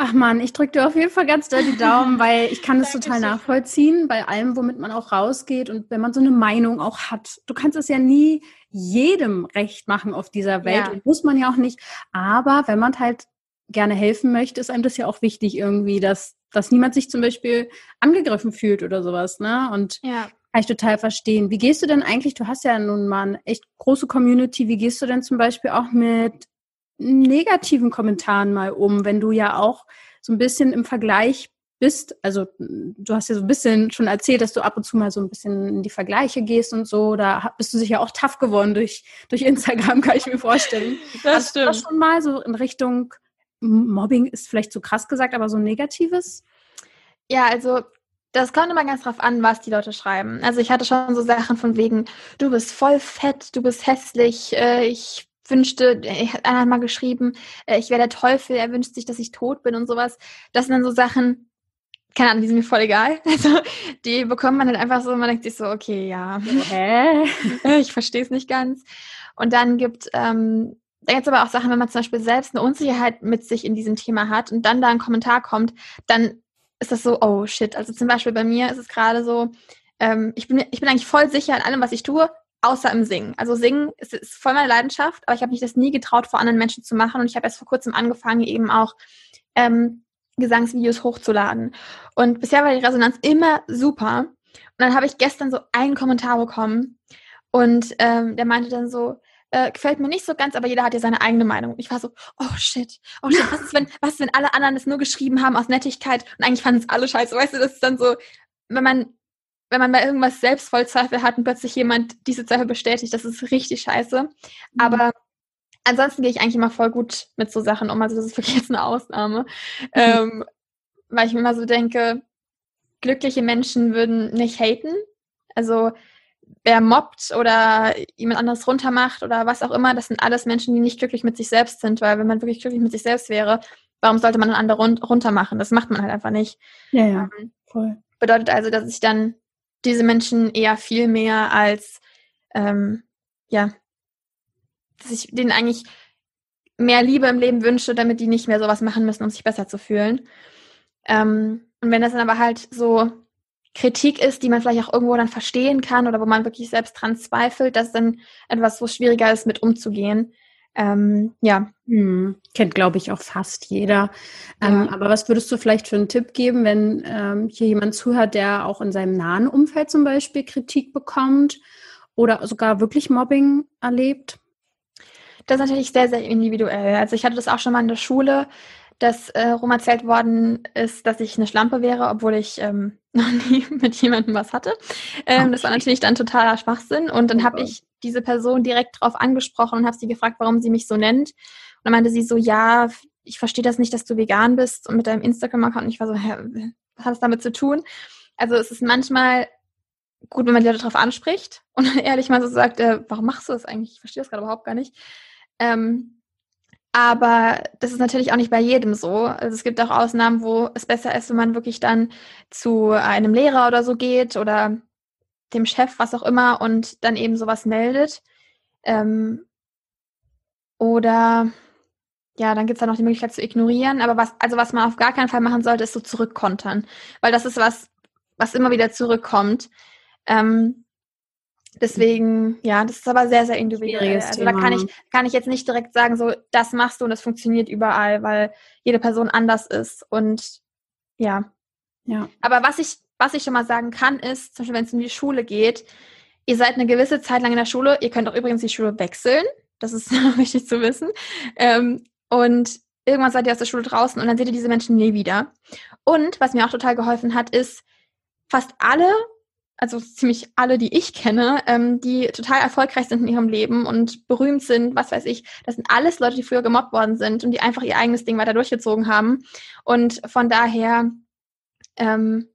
Ach man, ich drücke dir auf jeden Fall ganz doll die Daumen, <laughs> weil ich kann das total nachvollziehen bei allem, womit man auch rausgeht und wenn man so eine Meinung auch hat. Du kannst es ja nie jedem recht machen auf dieser Welt ja. und muss man ja auch nicht. Aber wenn man halt gerne helfen möchte, ist einem das ja auch wichtig irgendwie, dass, dass niemand sich zum Beispiel angegriffen fühlt oder sowas, ne? Und ja. kann ich total verstehen. Wie gehst du denn eigentlich, du hast ja nun mal eine echt große Community, wie gehst du denn zum Beispiel auch mit negativen Kommentaren mal um, wenn du ja auch so ein bisschen im Vergleich bist, also du hast ja so ein bisschen schon erzählt, dass du ab und zu mal so ein bisschen in die Vergleiche gehst und so, da bist du sicher auch tough geworden durch, durch Instagram, <laughs> kann ich mir vorstellen. Das hast stimmt. Du das schon mal so in Richtung Mobbing ist vielleicht zu krass gesagt, aber so Negatives? Ja, also das kommt immer ganz drauf an, was die Leute schreiben. Also ich hatte schon so Sachen von wegen, du bist voll fett, du bist hässlich, äh, ich wünschte, einer hat mal geschrieben, äh, ich wäre der Teufel, er wünscht sich, dass ich tot bin und sowas. Das sind dann so Sachen, keine Ahnung, die sind mir voll egal. <laughs> Also die bekommt man dann einfach so, man denkt sich so, okay, ja, hä? <laughs> ich verstehe es nicht ganz. Und dann gibt ähm, da gibt es aber auch Sachen, wenn man zum Beispiel selbst eine Unsicherheit mit sich in diesem Thema hat und dann da ein Kommentar kommt, dann ist das so, oh shit. Also zum Beispiel bei mir ist es gerade so, ähm, ich, bin, ich bin eigentlich voll sicher in allem, was ich tue, außer im Singen. Also Singen ist, ist voll meine Leidenschaft, aber ich habe mich das nie getraut, vor anderen Menschen zu machen. Und ich habe erst vor kurzem angefangen, eben auch ähm, Gesangsvideos hochzuladen. Und bisher war die Resonanz immer super. Und dann habe ich gestern so einen Kommentar bekommen und ähm, der meinte dann so, äh, gefällt mir nicht so ganz, aber jeder hat ja seine eigene Meinung. Ich war so, oh shit, oh shit, was ist, wenn, was ist, wenn alle anderen es nur geschrieben haben aus Nettigkeit und eigentlich fanden es alle scheiße. Weißt du, das ist dann so, wenn man wenn man bei irgendwas selbst voll Zweifel hat und plötzlich jemand diese Zweifel bestätigt, das ist richtig scheiße. Mhm. Aber ansonsten gehe ich eigentlich immer voll gut mit so Sachen um. Also das ist wirklich <laughs> jetzt eine Ausnahme. Mhm. Ähm, weil ich mir immer so denke, glückliche Menschen würden nicht haten. Also wer mobbt oder jemand anderes runtermacht oder was auch immer, das sind alles Menschen, die nicht glücklich mit sich selbst sind, weil wenn man wirklich glücklich mit sich selbst wäre, warum sollte man einen anderen runtermachen? Das macht man halt einfach nicht. Ja, ja, ähm, voll. Bedeutet also, dass ich dann diese Menschen eher viel mehr als, ähm, ja, dass ich denen eigentlich mehr Liebe im Leben wünsche, damit die nicht mehr sowas machen müssen, um sich besser zu fühlen. Ähm, und wenn das dann aber halt so Kritik ist, die man vielleicht auch irgendwo dann verstehen kann oder wo man wirklich selbst dran zweifelt, das ist dann etwas, wo schwieriger ist, mit umzugehen. Ähm, ja. Hm, kennt, glaube ich, auch fast jeder. Ähm, ja. Aber was würdest du vielleicht für einen Tipp geben, wenn ähm, hier jemand zuhört, der auch in seinem nahen Umfeld zum Beispiel Kritik bekommt oder sogar wirklich Mobbing erlebt? Das ist natürlich sehr, sehr individuell. Also ich hatte das auch schon mal in der Schule, dass äh, rum erzählt worden ist, dass ich eine Schlampe wäre, obwohl ich ähm, <laughs> noch nie mit jemandem was hatte. Ähm, okay. Das war natürlich dann totaler Schwachsinn. Und dann habe ich diese Person direkt drauf angesprochen und habe sie gefragt, warum sie mich so nennt. Und dann meinte sie so, ja, ich verstehe das nicht, dass du vegan bist und mit deinem Instagram-Account. Und ich war so, hä, was hat das damit zu tun? Also es ist manchmal gut, wenn man die Leute darauf anspricht und <laughs> ehrlich mal so sagt, äh, warum machst du das eigentlich? Ich verstehe das gerade überhaupt gar nicht. Ähm, aber das ist natürlich auch nicht bei jedem so. Also es gibt auch Ausnahmen, wo es besser ist, wenn man wirklich dann zu einem Lehrer oder so geht oder dem Chef, was auch immer, und dann eben sowas meldet. Ähm, oder ja, dann gibt es da noch die Möglichkeit zu ignorieren. Aber was, also was man auf gar keinen Fall machen sollte, ist so zurückkontern. Weil das ist was, was immer wieder zurückkommt. Ähm, deswegen, ja, das ist aber sehr, sehr individuell. Also da kann ich, kann ich jetzt nicht direkt sagen, so, das machst du und das funktioniert überall, weil jede Person anders ist. Und ja. Ja. Aber was ich, was ich schon mal sagen kann, ist, zum Beispiel, wenn es um die Schule geht, ihr seid eine gewisse Zeit lang in der Schule, ihr könnt auch übrigens die Schule wechseln. Das ist <laughs> wichtig zu wissen. Ähm, und irgendwann seid ihr aus der Schule draußen und dann seht ihr diese Menschen nie wieder. Und was mir auch total geholfen hat, ist, fast alle, also ziemlich alle, die ich kenne, ähm, die total erfolgreich sind in ihrem Leben und berühmt sind, was weiß ich, das sind alles Leute, die früher gemobbt worden sind und die einfach ihr eigenes Ding weiter durchgezogen haben. Und von daher ähm,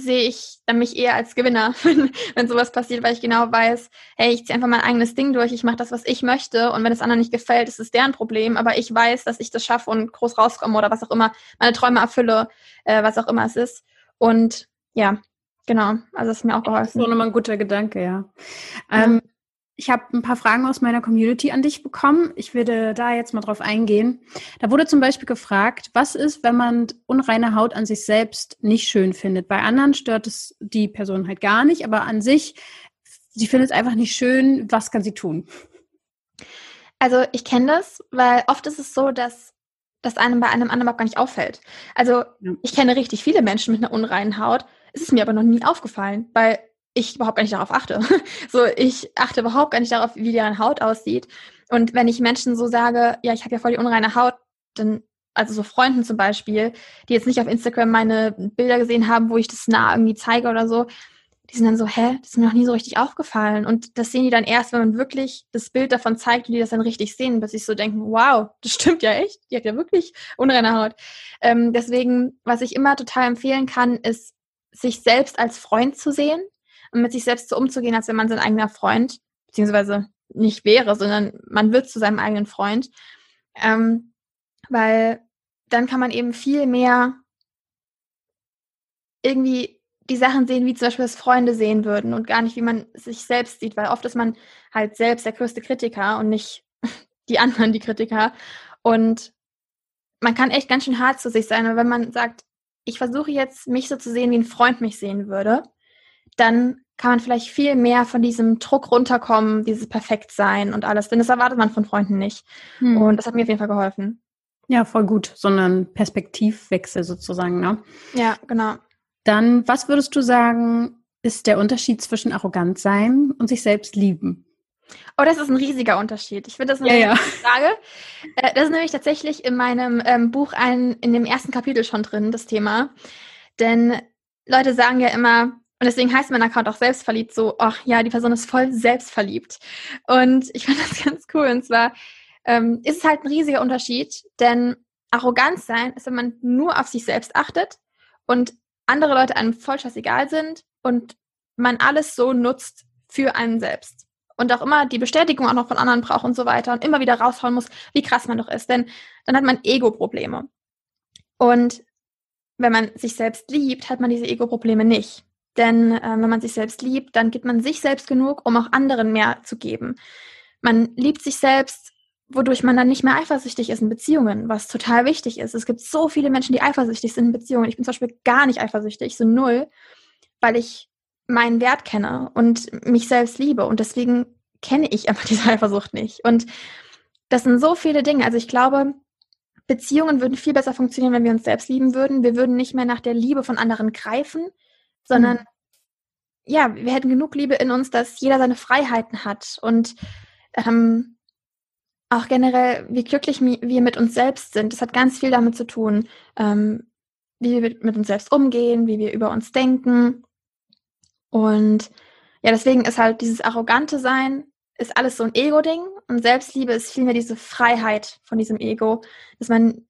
sehe ich mich eher als Gewinner, <laughs> wenn, wenn sowas passiert, weil ich genau weiß, hey, ich ziehe einfach mein eigenes Ding durch, ich mache das, was ich möchte und wenn es anderen nicht gefällt, ist es deren Problem, aber ich weiß, dass ich das schaffe und groß rauskomme oder was auch immer, meine Träume erfülle, äh, was auch immer es ist. Und ja, genau, also das ist mir auch geholfen. Das ist auch nochmal ein guter Gedanke, ja. ja. Ähm, ich habe ein paar Fragen aus meiner Community an dich bekommen. Ich würde da jetzt mal drauf eingehen. Da wurde zum Beispiel gefragt, was ist, wenn man unreine Haut an sich selbst nicht schön findet? Bei anderen stört es die Person halt gar nicht, aber an sich, sie findet es einfach nicht schön. Was kann sie tun? Also ich kenne das, weil oft ist es so, dass das einem bei einem anderen überhaupt gar nicht auffällt. Also ich kenne richtig viele Menschen mit einer unreinen Haut. Es ist mir aber noch nie aufgefallen, weil ich überhaupt gar nicht darauf achte. <laughs> So, ich achte überhaupt gar nicht darauf, wie deren Haut aussieht. Und wenn ich Menschen so sage, ja, ich habe ja voll die unreine Haut, dann, also so Freunden zum Beispiel, die jetzt nicht auf Instagram meine Bilder gesehen haben, wo ich das nah irgendwie zeige oder so, die sind dann so, hä, das ist mir noch nie so richtig aufgefallen. Und das sehen die dann erst, wenn man wirklich das Bild davon zeigt und die das dann richtig sehen, bis ich so denken, wow, das stimmt ja echt, die hat ja wirklich unreine Haut. Ähm, deswegen, was ich immer total empfehlen kann, ist, sich selbst als Freund zu sehen mit sich selbst so umzugehen, als wenn man sein eigener Freund, beziehungsweise nicht wäre, sondern man wird zu seinem eigenen Freund. Ähm, weil dann kann man eben viel mehr irgendwie die Sachen sehen, wie zum Beispiel das Freunde sehen würden und gar nicht, wie man sich selbst sieht, weil oft ist man halt selbst der größte Kritiker und nicht <laughs> die anderen die Kritiker. Und man kann echt ganz schön hart zu sich sein, wenn man sagt, ich versuche jetzt, mich so zu sehen, wie ein Freund mich sehen würde, dann kann man vielleicht viel mehr von diesem Druck runterkommen, dieses Perfektsein und alles. Denn das erwartet man von Freunden nicht. Hm. Und das hat mir auf jeden Fall geholfen. Ja, voll gut. Sondern Perspektivwechsel sozusagen, ne? Ja, genau. Dann, was würdest du sagen, ist der Unterschied zwischen arrogant sein und sich selbst lieben? Oh, das ist ein riesiger Unterschied. Ich finde das eine ja, ja. Frage. Äh, das ist nämlich tatsächlich in meinem ähm, Buch ein, in dem ersten Kapitel schon drin, das Thema. Denn Leute sagen ja immer, und deswegen heißt mein Account auch selbstverliebt so, ach ja, die Person ist voll selbstverliebt. Und ich fand das <laughs> ganz cool. Und zwar ähm, ist es halt ein riesiger Unterschied, denn Arroganz sein ist, wenn man nur auf sich selbst achtet und andere Leute einem voll scheißegal sind und man alles so nutzt für einen selbst. Und auch immer die Bestätigung auch noch von anderen braucht und so weiter und immer wieder raushauen muss, wie krass man doch ist. Denn dann hat man Ego-Probleme. Und wenn man sich selbst liebt, hat man diese Ego-Probleme nicht. Denn äh, wenn man sich selbst liebt, dann gibt man sich selbst genug, um auch anderen mehr zu geben. Man liebt sich selbst, wodurch man dann nicht mehr eifersüchtig ist in Beziehungen, was total wichtig ist. Es gibt so viele Menschen, die eifersüchtig sind in Beziehungen. Ich bin zum Beispiel gar nicht eifersüchtig, so null, weil ich meinen Wert kenne und mich selbst liebe. Und deswegen kenne ich einfach <laughs> diese Eifersucht nicht. Und das sind so viele Dinge. Also ich glaube, Beziehungen würden viel besser funktionieren, wenn wir uns selbst lieben würden. Wir würden nicht mehr nach der Liebe von anderen greifen, sondern mhm. ja, wir hätten genug Liebe in uns, dass jeder seine Freiheiten hat und ähm, auch generell, wie glücklich wir mit uns selbst sind. Das hat ganz viel damit zu tun, ähm, wie wir mit uns selbst umgehen, wie wir über uns denken. Und ja, deswegen ist halt dieses arrogante Sein, ist alles so ein Ego-Ding und Selbstliebe ist vielmehr diese Freiheit von diesem Ego, dass man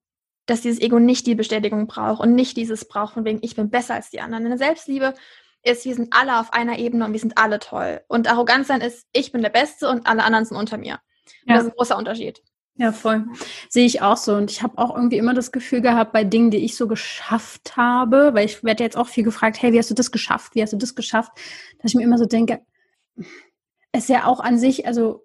dass dieses Ego nicht die Bestätigung braucht und nicht dieses braucht von wegen, ich bin besser als die anderen. Eine Selbstliebe ist, wir sind alle auf einer Ebene und wir sind alle toll. Und Arroganz sein ist, ich bin der Beste und alle anderen sind unter mir. Ja. Das ist ein großer Unterschied. Ja, voll. Sehe ich auch so. Und ich habe auch irgendwie immer das Gefühl gehabt, bei Dingen, die ich so geschafft habe, weil ich werde jetzt auch viel gefragt, hey, wie hast du das geschafft? Wie hast du das geschafft? Dass ich mir immer so denke, es ist ja auch an sich, also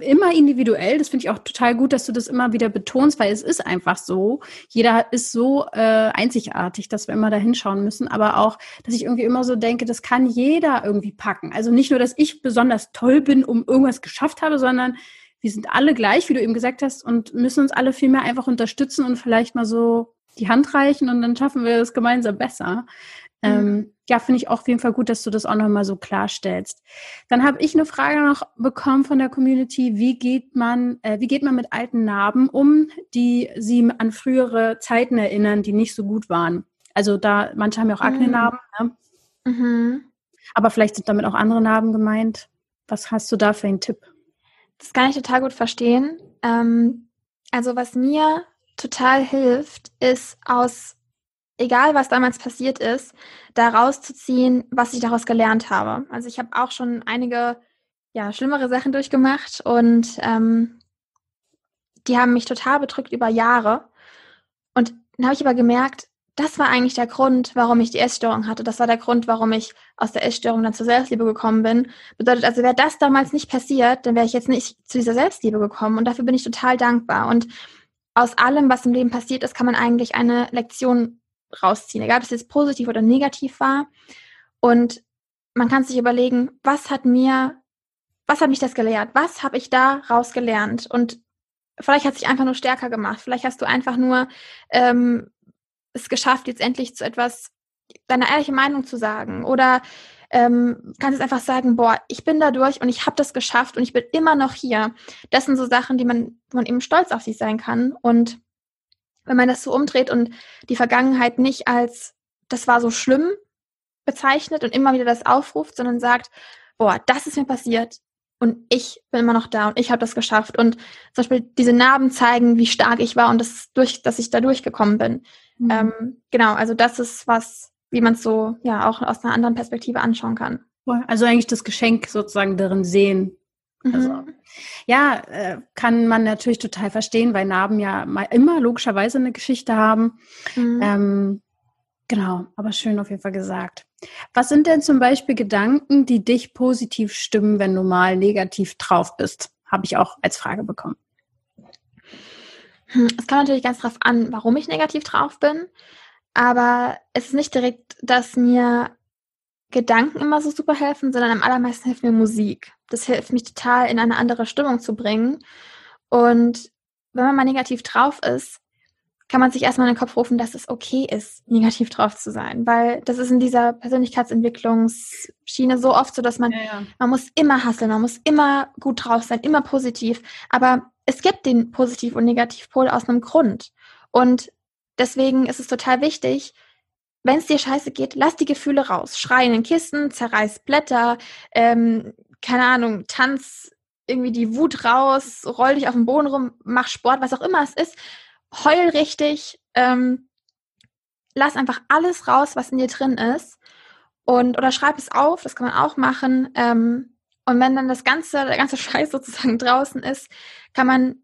immer individuell. Das finde ich auch total gut, dass du das immer wieder betonst, weil es ist einfach so. Jeder ist so äh, einzigartig, dass wir immer da hinschauen müssen. Aber auch, dass ich irgendwie immer so denke, das kann jeder irgendwie packen. Also nicht nur, dass ich besonders toll bin, um irgendwas geschafft habe, sondern wir sind alle gleich, wie du eben gesagt hast, und müssen uns alle viel mehr einfach unterstützen und vielleicht mal so die Hand reichen und dann schaffen wir es gemeinsam besser. Mhm. Ähm, ja, finde ich auch auf jeden Fall gut, dass du das auch nochmal so klarstellst. Dann habe ich eine Frage noch bekommen von der Community. Wie geht man, äh, wie geht man mit alten Narben um, die sie an frühere Zeiten erinnern, die nicht so gut waren? Also da, manche haben ja auch Akne-Narben, mhm. ne? mhm. aber vielleicht sind damit auch andere Narben gemeint. Was hast du da für einen Tipp? Das kann ich total gut verstehen. Ähm, also was mir total hilft, ist aus egal was damals passiert ist, da rauszuziehen, was ich daraus gelernt habe. Also ich habe auch schon einige ja, schlimmere Sachen durchgemacht und ähm, die haben mich total bedrückt über Jahre. Und dann habe ich aber gemerkt, das war eigentlich der Grund, warum ich die Essstörung hatte. Das war der Grund, warum ich aus der Essstörung dann zur Selbstliebe gekommen bin. Bedeutet also, wäre das damals nicht passiert, dann wäre ich jetzt nicht zu dieser Selbstliebe gekommen. Und dafür bin ich total dankbar. Und aus allem, was im Leben passiert ist, kann man eigentlich eine Lektion rausziehen, egal ob es jetzt positiv oder negativ war. Und man kann sich überlegen, was hat mir, was hat mich das gelehrt? Was habe ich da rausgelernt? Und vielleicht hat sich einfach nur stärker gemacht. Vielleicht hast du einfach nur ähm, es geschafft, jetzt endlich zu etwas, deine ehrliche Meinung zu sagen. Oder ähm, kannst jetzt einfach sagen, boah, ich bin da durch und ich habe das geschafft und ich bin immer noch hier. Das sind so Sachen, die man, man eben stolz auf sich sein kann. Und wenn man das so umdreht und die Vergangenheit nicht als das war so schlimm bezeichnet und immer wieder das aufruft, sondern sagt, boah, das ist mir passiert und ich bin immer noch da und ich habe das geschafft und zum Beispiel diese Narben zeigen, wie stark ich war und das durch, dass ich da durchgekommen bin. Mhm. Ähm, genau, also das ist was, wie man es so ja auch aus einer anderen Perspektive anschauen kann. Also eigentlich das Geschenk sozusagen darin sehen, also, mhm. ja, äh, kann man natürlich total verstehen, weil Narben ja immer logischerweise eine Geschichte haben. Mhm. Ähm, genau, aber schön auf jeden Fall gesagt. Was sind denn zum Beispiel Gedanken, die dich positiv stimmen, wenn du mal negativ drauf bist? Habe ich auch als Frage bekommen. Hm, es kommt natürlich ganz drauf an, warum ich negativ drauf bin. Aber es ist nicht direkt, dass mir Gedanken immer so super helfen, sondern am allermeisten hilft mir Musik. Das hilft mich total in eine andere Stimmung zu bringen. Und wenn man mal negativ drauf ist, kann man sich erstmal in den Kopf rufen, dass es okay ist, negativ drauf zu sein. Weil das ist in dieser Persönlichkeitsentwicklungsschiene so oft so, dass man, ja, ja. man muss immer hasseln, man muss immer gut drauf sein, immer positiv. Aber es gibt den Positiv- und Negativpol aus einem Grund. Und deswegen ist es total wichtig, wenn es dir scheiße geht, lass die Gefühle raus. Schrei in den Kisten, zerreiß Blätter, ähm, keine Ahnung, tanz irgendwie die Wut raus, roll dich auf den Boden rum, mach Sport, was auch immer es ist. Heul richtig, ähm, lass einfach alles raus, was in dir drin ist. Und, oder schreib es auf, das kann man auch machen. Ähm, und wenn dann das ganze, der ganze <laughs> Scheiß sozusagen draußen ist, kann man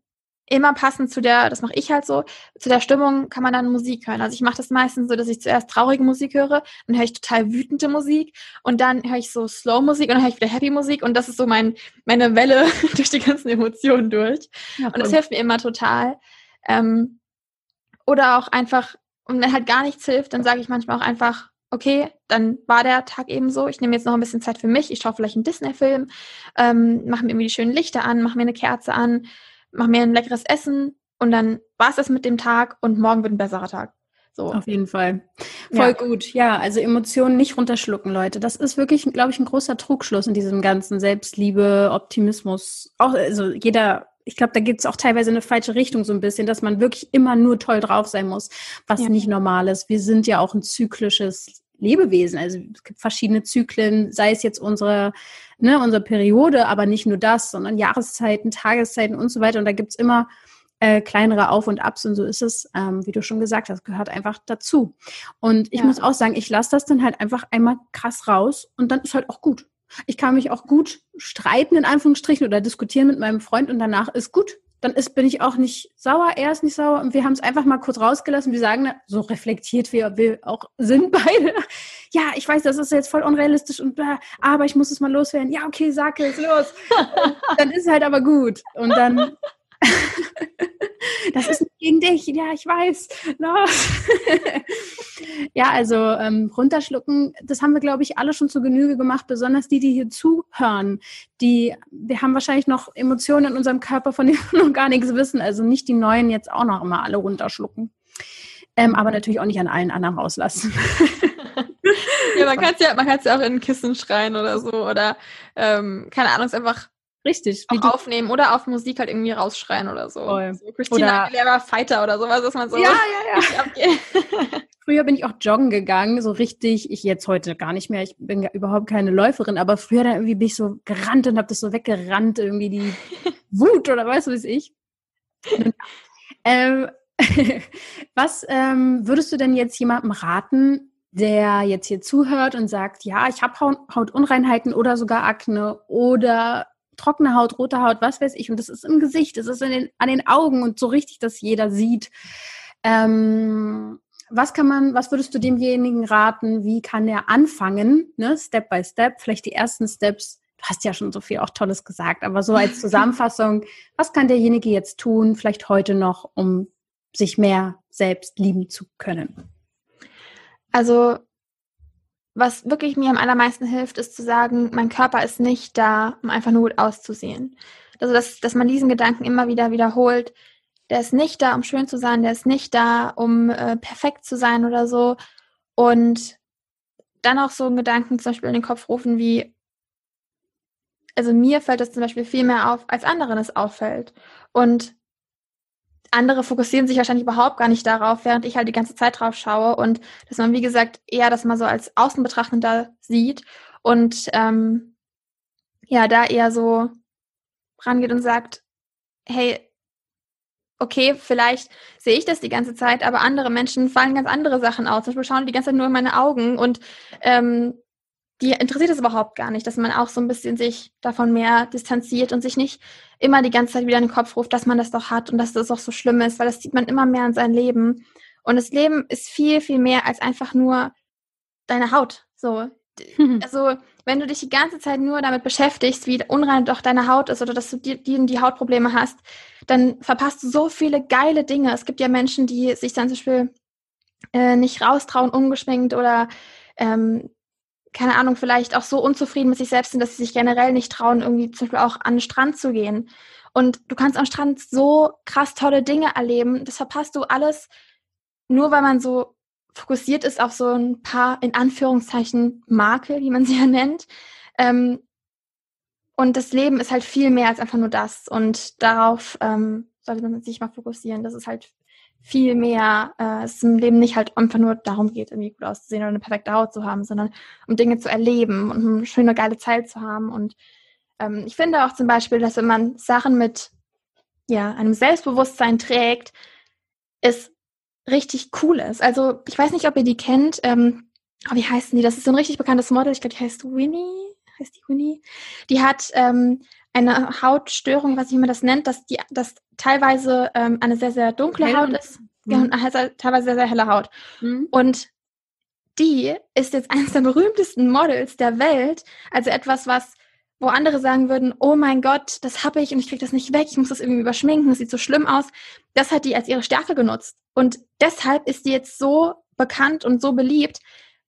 immer passend zu der, das mache ich halt so, zu der Stimmung kann man dann Musik hören. Also ich mache das meistens so, dass ich zuerst traurige Musik höre, dann höre ich total wütende Musik und dann höre ich so Slow Musik und dann höre ich wieder Happy Musik und das ist so mein, meine Welle <laughs> durch die ganzen Emotionen durch. Ja, und das hilft mir immer total. Ähm, oder auch einfach, und wenn halt gar nichts hilft, dann sage ich manchmal auch einfach, okay, dann war der Tag eben so. Ich nehme jetzt noch ein bisschen Zeit für mich. Ich schaue vielleicht einen Disney-Film, ähm, mache mir irgendwie die schönen Lichter an, mache mir eine Kerze an, mache mir ein leckeres Essen und dann war es das mit dem Tag und morgen wird ein besserer Tag. So. Auf jeden Fall. Voll ja. gut. Ja, also Emotionen nicht runterschlucken, Leute. Das ist wirklich, glaube ich, ein großer Trugschluss in diesem ganzen Selbstliebe, Optimismus. Auch, also jeder, ich glaube, da gibt es auch teilweise eine falsche Richtung so ein bisschen, dass man wirklich immer nur toll drauf sein muss, was ja. nicht normal ist. Wir sind ja auch ein zyklisches Lebewesen. Also es gibt verschiedene Zyklen, sei es jetzt unsere, ne, unsere Periode, aber nicht nur das, sondern Jahreszeiten, Tageszeiten und so weiter. Und da gibt's immer äh, kleinere Auf und Abs und so ist es, ähm, wie du schon gesagt hast, gehört einfach dazu. Und ich ja. muss auch sagen, ich lasse das dann halt einfach einmal krass raus und dann ist halt auch gut. Ich kann mich auch gut streiten, in Anführungsstrichen, oder diskutieren mit meinem Freund und danach ist gut. Dann ist, bin ich auch nicht sauer, er ist nicht sauer und wir haben es einfach mal kurz rausgelassen. Wir sagen, so reflektiert wir, wir auch <laughs> sind beide. Ja, ich weiß, das ist jetzt voll unrealistisch und bla, aber ich muss es mal loswerden. Ja, okay, sag es, los. <laughs> dann ist es halt aber gut. Und dann <laughs> das ist nicht gegen dich. Ja, ich weiß. Los. Ja, also ähm, runterschlucken, das haben wir, glaube ich, alle schon zu Genüge gemacht, besonders die, die hier zuhören. Die, wir haben wahrscheinlich noch Emotionen in unserem Körper, von denen wir <laughs> noch gar nichts wissen. Also nicht die neuen jetzt auch noch immer alle runterschlucken. Ähm, aber natürlich auch nicht an allen anderen rauslassen. <laughs> ja, man kann es ja, ja auch in ein Kissen schreien oder so. Oder ähm, keine Ahnung, es einfach Richtig. Auch aufnehmen oder auf Musik halt irgendwie rausschreien oder so. Voll. so Christina Aguilera Fighter oder sowas, dass man so. Ja, ja, ja. <laughs> früher bin ich auch joggen gegangen, so richtig. Ich jetzt heute gar nicht mehr. Ich bin ja überhaupt keine Läuferin, aber früher dann irgendwie bin ich so gerannt und habe das so weggerannt, irgendwie die <laughs> Wut oder weißt du, was ich. ähm, <laughs> was ähm, würdest du denn jetzt jemandem raten, der jetzt hier zuhört und sagt, ja, ich habe Hautunreinheiten oder sogar Akne oder trockene Haut, rote Haut, was weiß ich. Und das ist im Gesicht, das ist den, an den Augen und so richtig, dass jeder sieht. Ähm, was kann man, was würdest du demjenigen raten? Wie kann er anfangen, ne? Step by Step, vielleicht die ersten Steps. Du hast ja schon so viel auch Tolles gesagt, aber so als <laughs> Zusammenfassung, was kann derjenige jetzt tun, vielleicht heute noch, um sich mehr selbst lieben zu können? Also was wirklich mir am allermeisten hilft, ist zu sagen, mein Körper ist nicht da, um einfach nur gut auszusehen. Also, dass, dass man diesen Gedanken immer wieder wiederholt. Der ist nicht da, um schön zu sein, der ist nicht da, um äh, perfekt zu sein oder so. Und dann auch so einen Gedanken zum Beispiel in den Kopf rufen wie, also mir fällt das zum Beispiel viel mehr auf, als anderen es auffällt. Und andere fokussieren sich wahrscheinlich überhaupt gar nicht darauf, während ich halt die ganze Zeit drauf schaue und dass man, wie gesagt, eher das mal so als Außenbetrachtender sieht und ähm, ja, da eher so rangeht und sagt, hey, okay, vielleicht sehe ich das die ganze Zeit, aber andere Menschen fallen ganz andere Sachen aus. Zum Beispiel schauen die ganze Zeit nur in meine Augen und ähm, die interessiert es überhaupt gar nicht, dass man auch so ein bisschen sich davon mehr distanziert und sich nicht immer die ganze Zeit wieder in den Kopf ruft, dass man das doch hat und dass das auch so schlimm ist, weil das sieht man immer mehr in seinem Leben. Und das Leben ist viel, viel mehr als einfach nur deine Haut. So. <laughs> Also, wenn du dich die ganze Zeit nur damit beschäftigst, wie unrein doch deine Haut ist oder dass du die, die, die Hautprobleme hast, dann verpasst du so viele geile Dinge. Es gibt ja Menschen, die sich dann zum Beispiel äh, nicht raustrauen, ungeschminkt oder ähm, keine Ahnung, vielleicht auch so unzufrieden mit sich selbst sind, dass sie sich generell nicht trauen, irgendwie zum Beispiel auch an den Strand zu gehen. Und du kannst am Strand so krass tolle Dinge erleben. Das verpasst du alles, nur weil man so fokussiert ist auf so ein paar, in Anführungszeichen, Makel, wie man sie ja nennt. Ähm, und das Leben ist halt viel mehr als einfach nur das. Und darauf ähm, sollte man sich mal fokussieren. Das ist halt viel mehr äh, es im Leben nicht halt einfach nur darum geht, irgendwie gut auszusehen oder eine perfekte Haut zu haben, sondern um Dinge zu erleben und eine schöne, geile Zeit zu haben. Und ähm, ich finde auch zum Beispiel, dass wenn man Sachen mit ja, einem Selbstbewusstsein trägt, es richtig cool ist. Also ich weiß nicht, ob ihr die kennt. Ähm, oh, wie heißen die? Das ist so ein richtig bekanntes Model. Ich glaube, die heißt Winnie. Heißt die Winnie? Die hat ähm, eine Hautstörung, was ich immer das nennt, dass die, dass teilweise ähm, eine sehr, sehr dunkle Hell Haut ist mhm. und teilweise sehr, sehr helle Haut. Mhm. Und die ist jetzt eines der berühmtesten Models der Welt. Also etwas, was, wo andere sagen würden, oh mein Gott, das habe ich und ich kriege das nicht weg, ich muss das irgendwie überschminken, das sieht so schlimm aus. Das hat die als ihre Stärke genutzt. Und deshalb ist die jetzt so bekannt und so beliebt,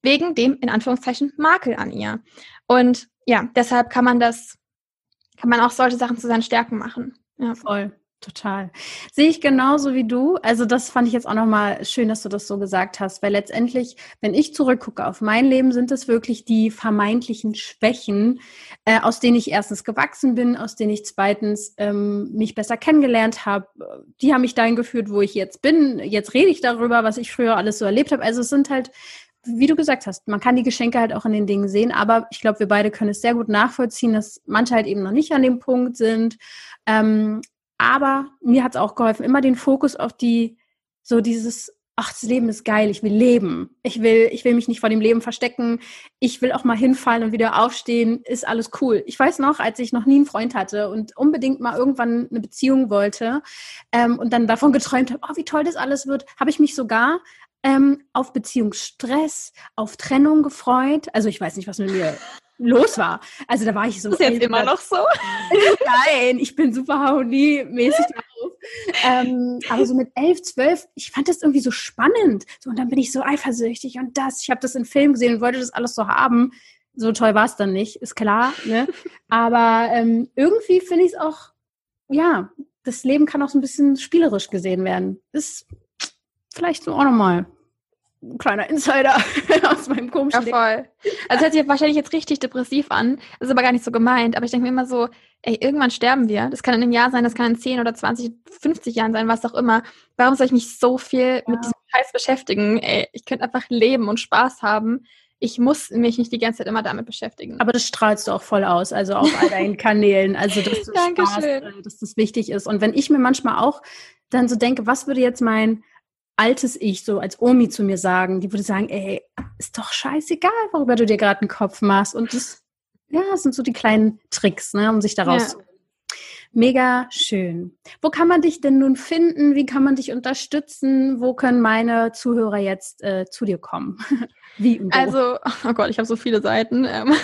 wegen dem, in Anführungszeichen, Makel an ihr. Und ja, deshalb kann man das kann man auch solche Sachen zu seinen Stärken machen. Ja. Voll. Total. Sehe ich genauso wie du. Also das fand ich jetzt auch nochmal schön, dass du das so gesagt hast, weil letztendlich, wenn ich zurückgucke auf mein Leben, sind es wirklich die vermeintlichen Schwächen, äh, aus denen ich erstens gewachsen bin, aus denen ich zweitens ähm, mich besser kennengelernt habe. Die haben mich dahin geführt, wo ich jetzt bin. Jetzt rede ich darüber, was ich früher alles so erlebt habe. Also es sind halt wie du gesagt hast, man kann die Geschenke halt auch in den Dingen sehen, aber ich glaube, wir beide können es sehr gut nachvollziehen, dass manche halt eben noch nicht an dem Punkt sind. Ähm, aber mir hat es auch geholfen, immer den Fokus auf die, so dieses, ach, das Leben ist geil, ich will leben. Ich will, ich will mich nicht vor dem Leben verstecken. Ich will auch mal hinfallen und wieder aufstehen. Ist alles cool. Ich weiß noch, als ich noch nie einen Freund hatte und unbedingt mal irgendwann eine Beziehung wollte ähm, und dann davon geträumt habe, oh, wie toll das alles wird, habe ich mich sogar ähm, auf Beziehungsstress, auf Trennung gefreut. Also ich weiß nicht, was mit mir los war. Also da war ich so. Ist jetzt immer noch so? <laughs> Nein, ich bin super harmoniemäßig drauf. Ähm, aber so mit elf, zwölf, ich fand das irgendwie so spannend. So, und dann bin ich so eifersüchtig und das. Ich habe das in Film gesehen und wollte das alles so haben. So toll war es dann nicht, ist klar. Ne? Aber ähm, irgendwie finde ich es auch, ja, das Leben kann auch so ein bisschen spielerisch gesehen werden. Ist vielleicht so auch nochmal ein kleiner Insider <laughs> aus meinem komischen Ja, voll. Also hört sich wahrscheinlich jetzt richtig depressiv an. Das ist aber gar nicht so gemeint. Aber ich denke mir immer so, ey, irgendwann sterben wir. Das kann in einem Jahr sein, das kann in 10 oder 20, 50 Jahren sein, was auch immer. Warum soll ich mich so viel ja. mit diesem Scheiß beschäftigen? Ey, ich könnte einfach leben und Spaß haben. Ich muss mich nicht die ganze Zeit immer damit beschäftigen. Aber das strahlst du auch voll aus, also auf all deinen <laughs> Kanälen. Also, dass du Spaß, äh, dass das wichtig ist. Und wenn ich mir manchmal auch dann so denke, was würde jetzt mein altes Ich, so als Omi zu mir sagen, die würde sagen, ey, ist doch scheißegal, worüber du dir gerade einen Kopf machst. Und das, ja, das sind so die kleinen Tricks, ne, um sich daraus ja. Mega schön. Wo kann man dich denn nun finden? Wie kann man dich unterstützen? Wo können meine Zuhörer jetzt äh, zu dir kommen? <laughs> Wie und wo? Also, oh Gott, ich habe so viele Seiten. Ähm.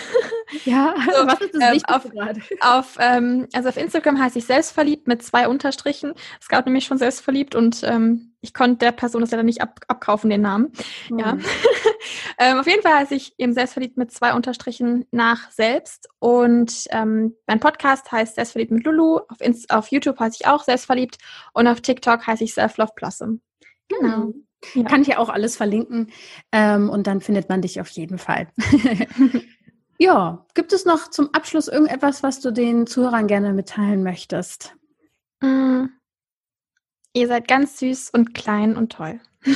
Ja, <laughs> so, was ist das ähm, auf, gerade? Auf, ähm, also auf Instagram heiße ich selbstverliebt mit zwei Unterstrichen. Es gab nämlich schon selbstverliebt und ähm, ich konnte der Person das leider nicht ab, abkaufen, den Namen. Mhm. Ja. <laughs> ähm, auf jeden Fall heiße ich eben selbstverliebt mit zwei Unterstrichen nach selbst. Und ähm, mein Podcast heißt Selbstverliebt mit Lulu. Auf, Inst auf YouTube heiße ich auch selbstverliebt. Und auf TikTok heiße ich Self-Love Blossom. Genau. Mhm. Ja. Kann ich ja auch alles verlinken. Ähm, und dann findet man dich auf jeden Fall. <laughs> ja, gibt es noch zum Abschluss irgendetwas, was du den Zuhörern gerne mitteilen möchtest? Mhm. Ihr seid ganz süß und klein und toll. <laughs>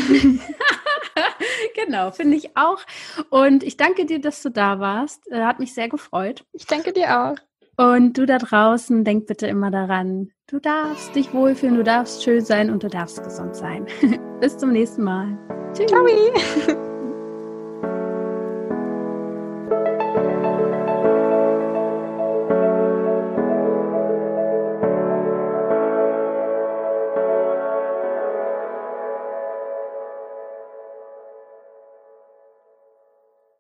genau, finde ich auch. Und ich danke dir, dass du da warst. Äh, hat mich sehr gefreut. Ich danke dir auch. Und du da draußen, denk bitte immer daran, du darfst dich wohlfühlen, du darfst schön sein und du darfst gesund sein. <laughs> Bis zum nächsten Mal. Tschüss. Ciao.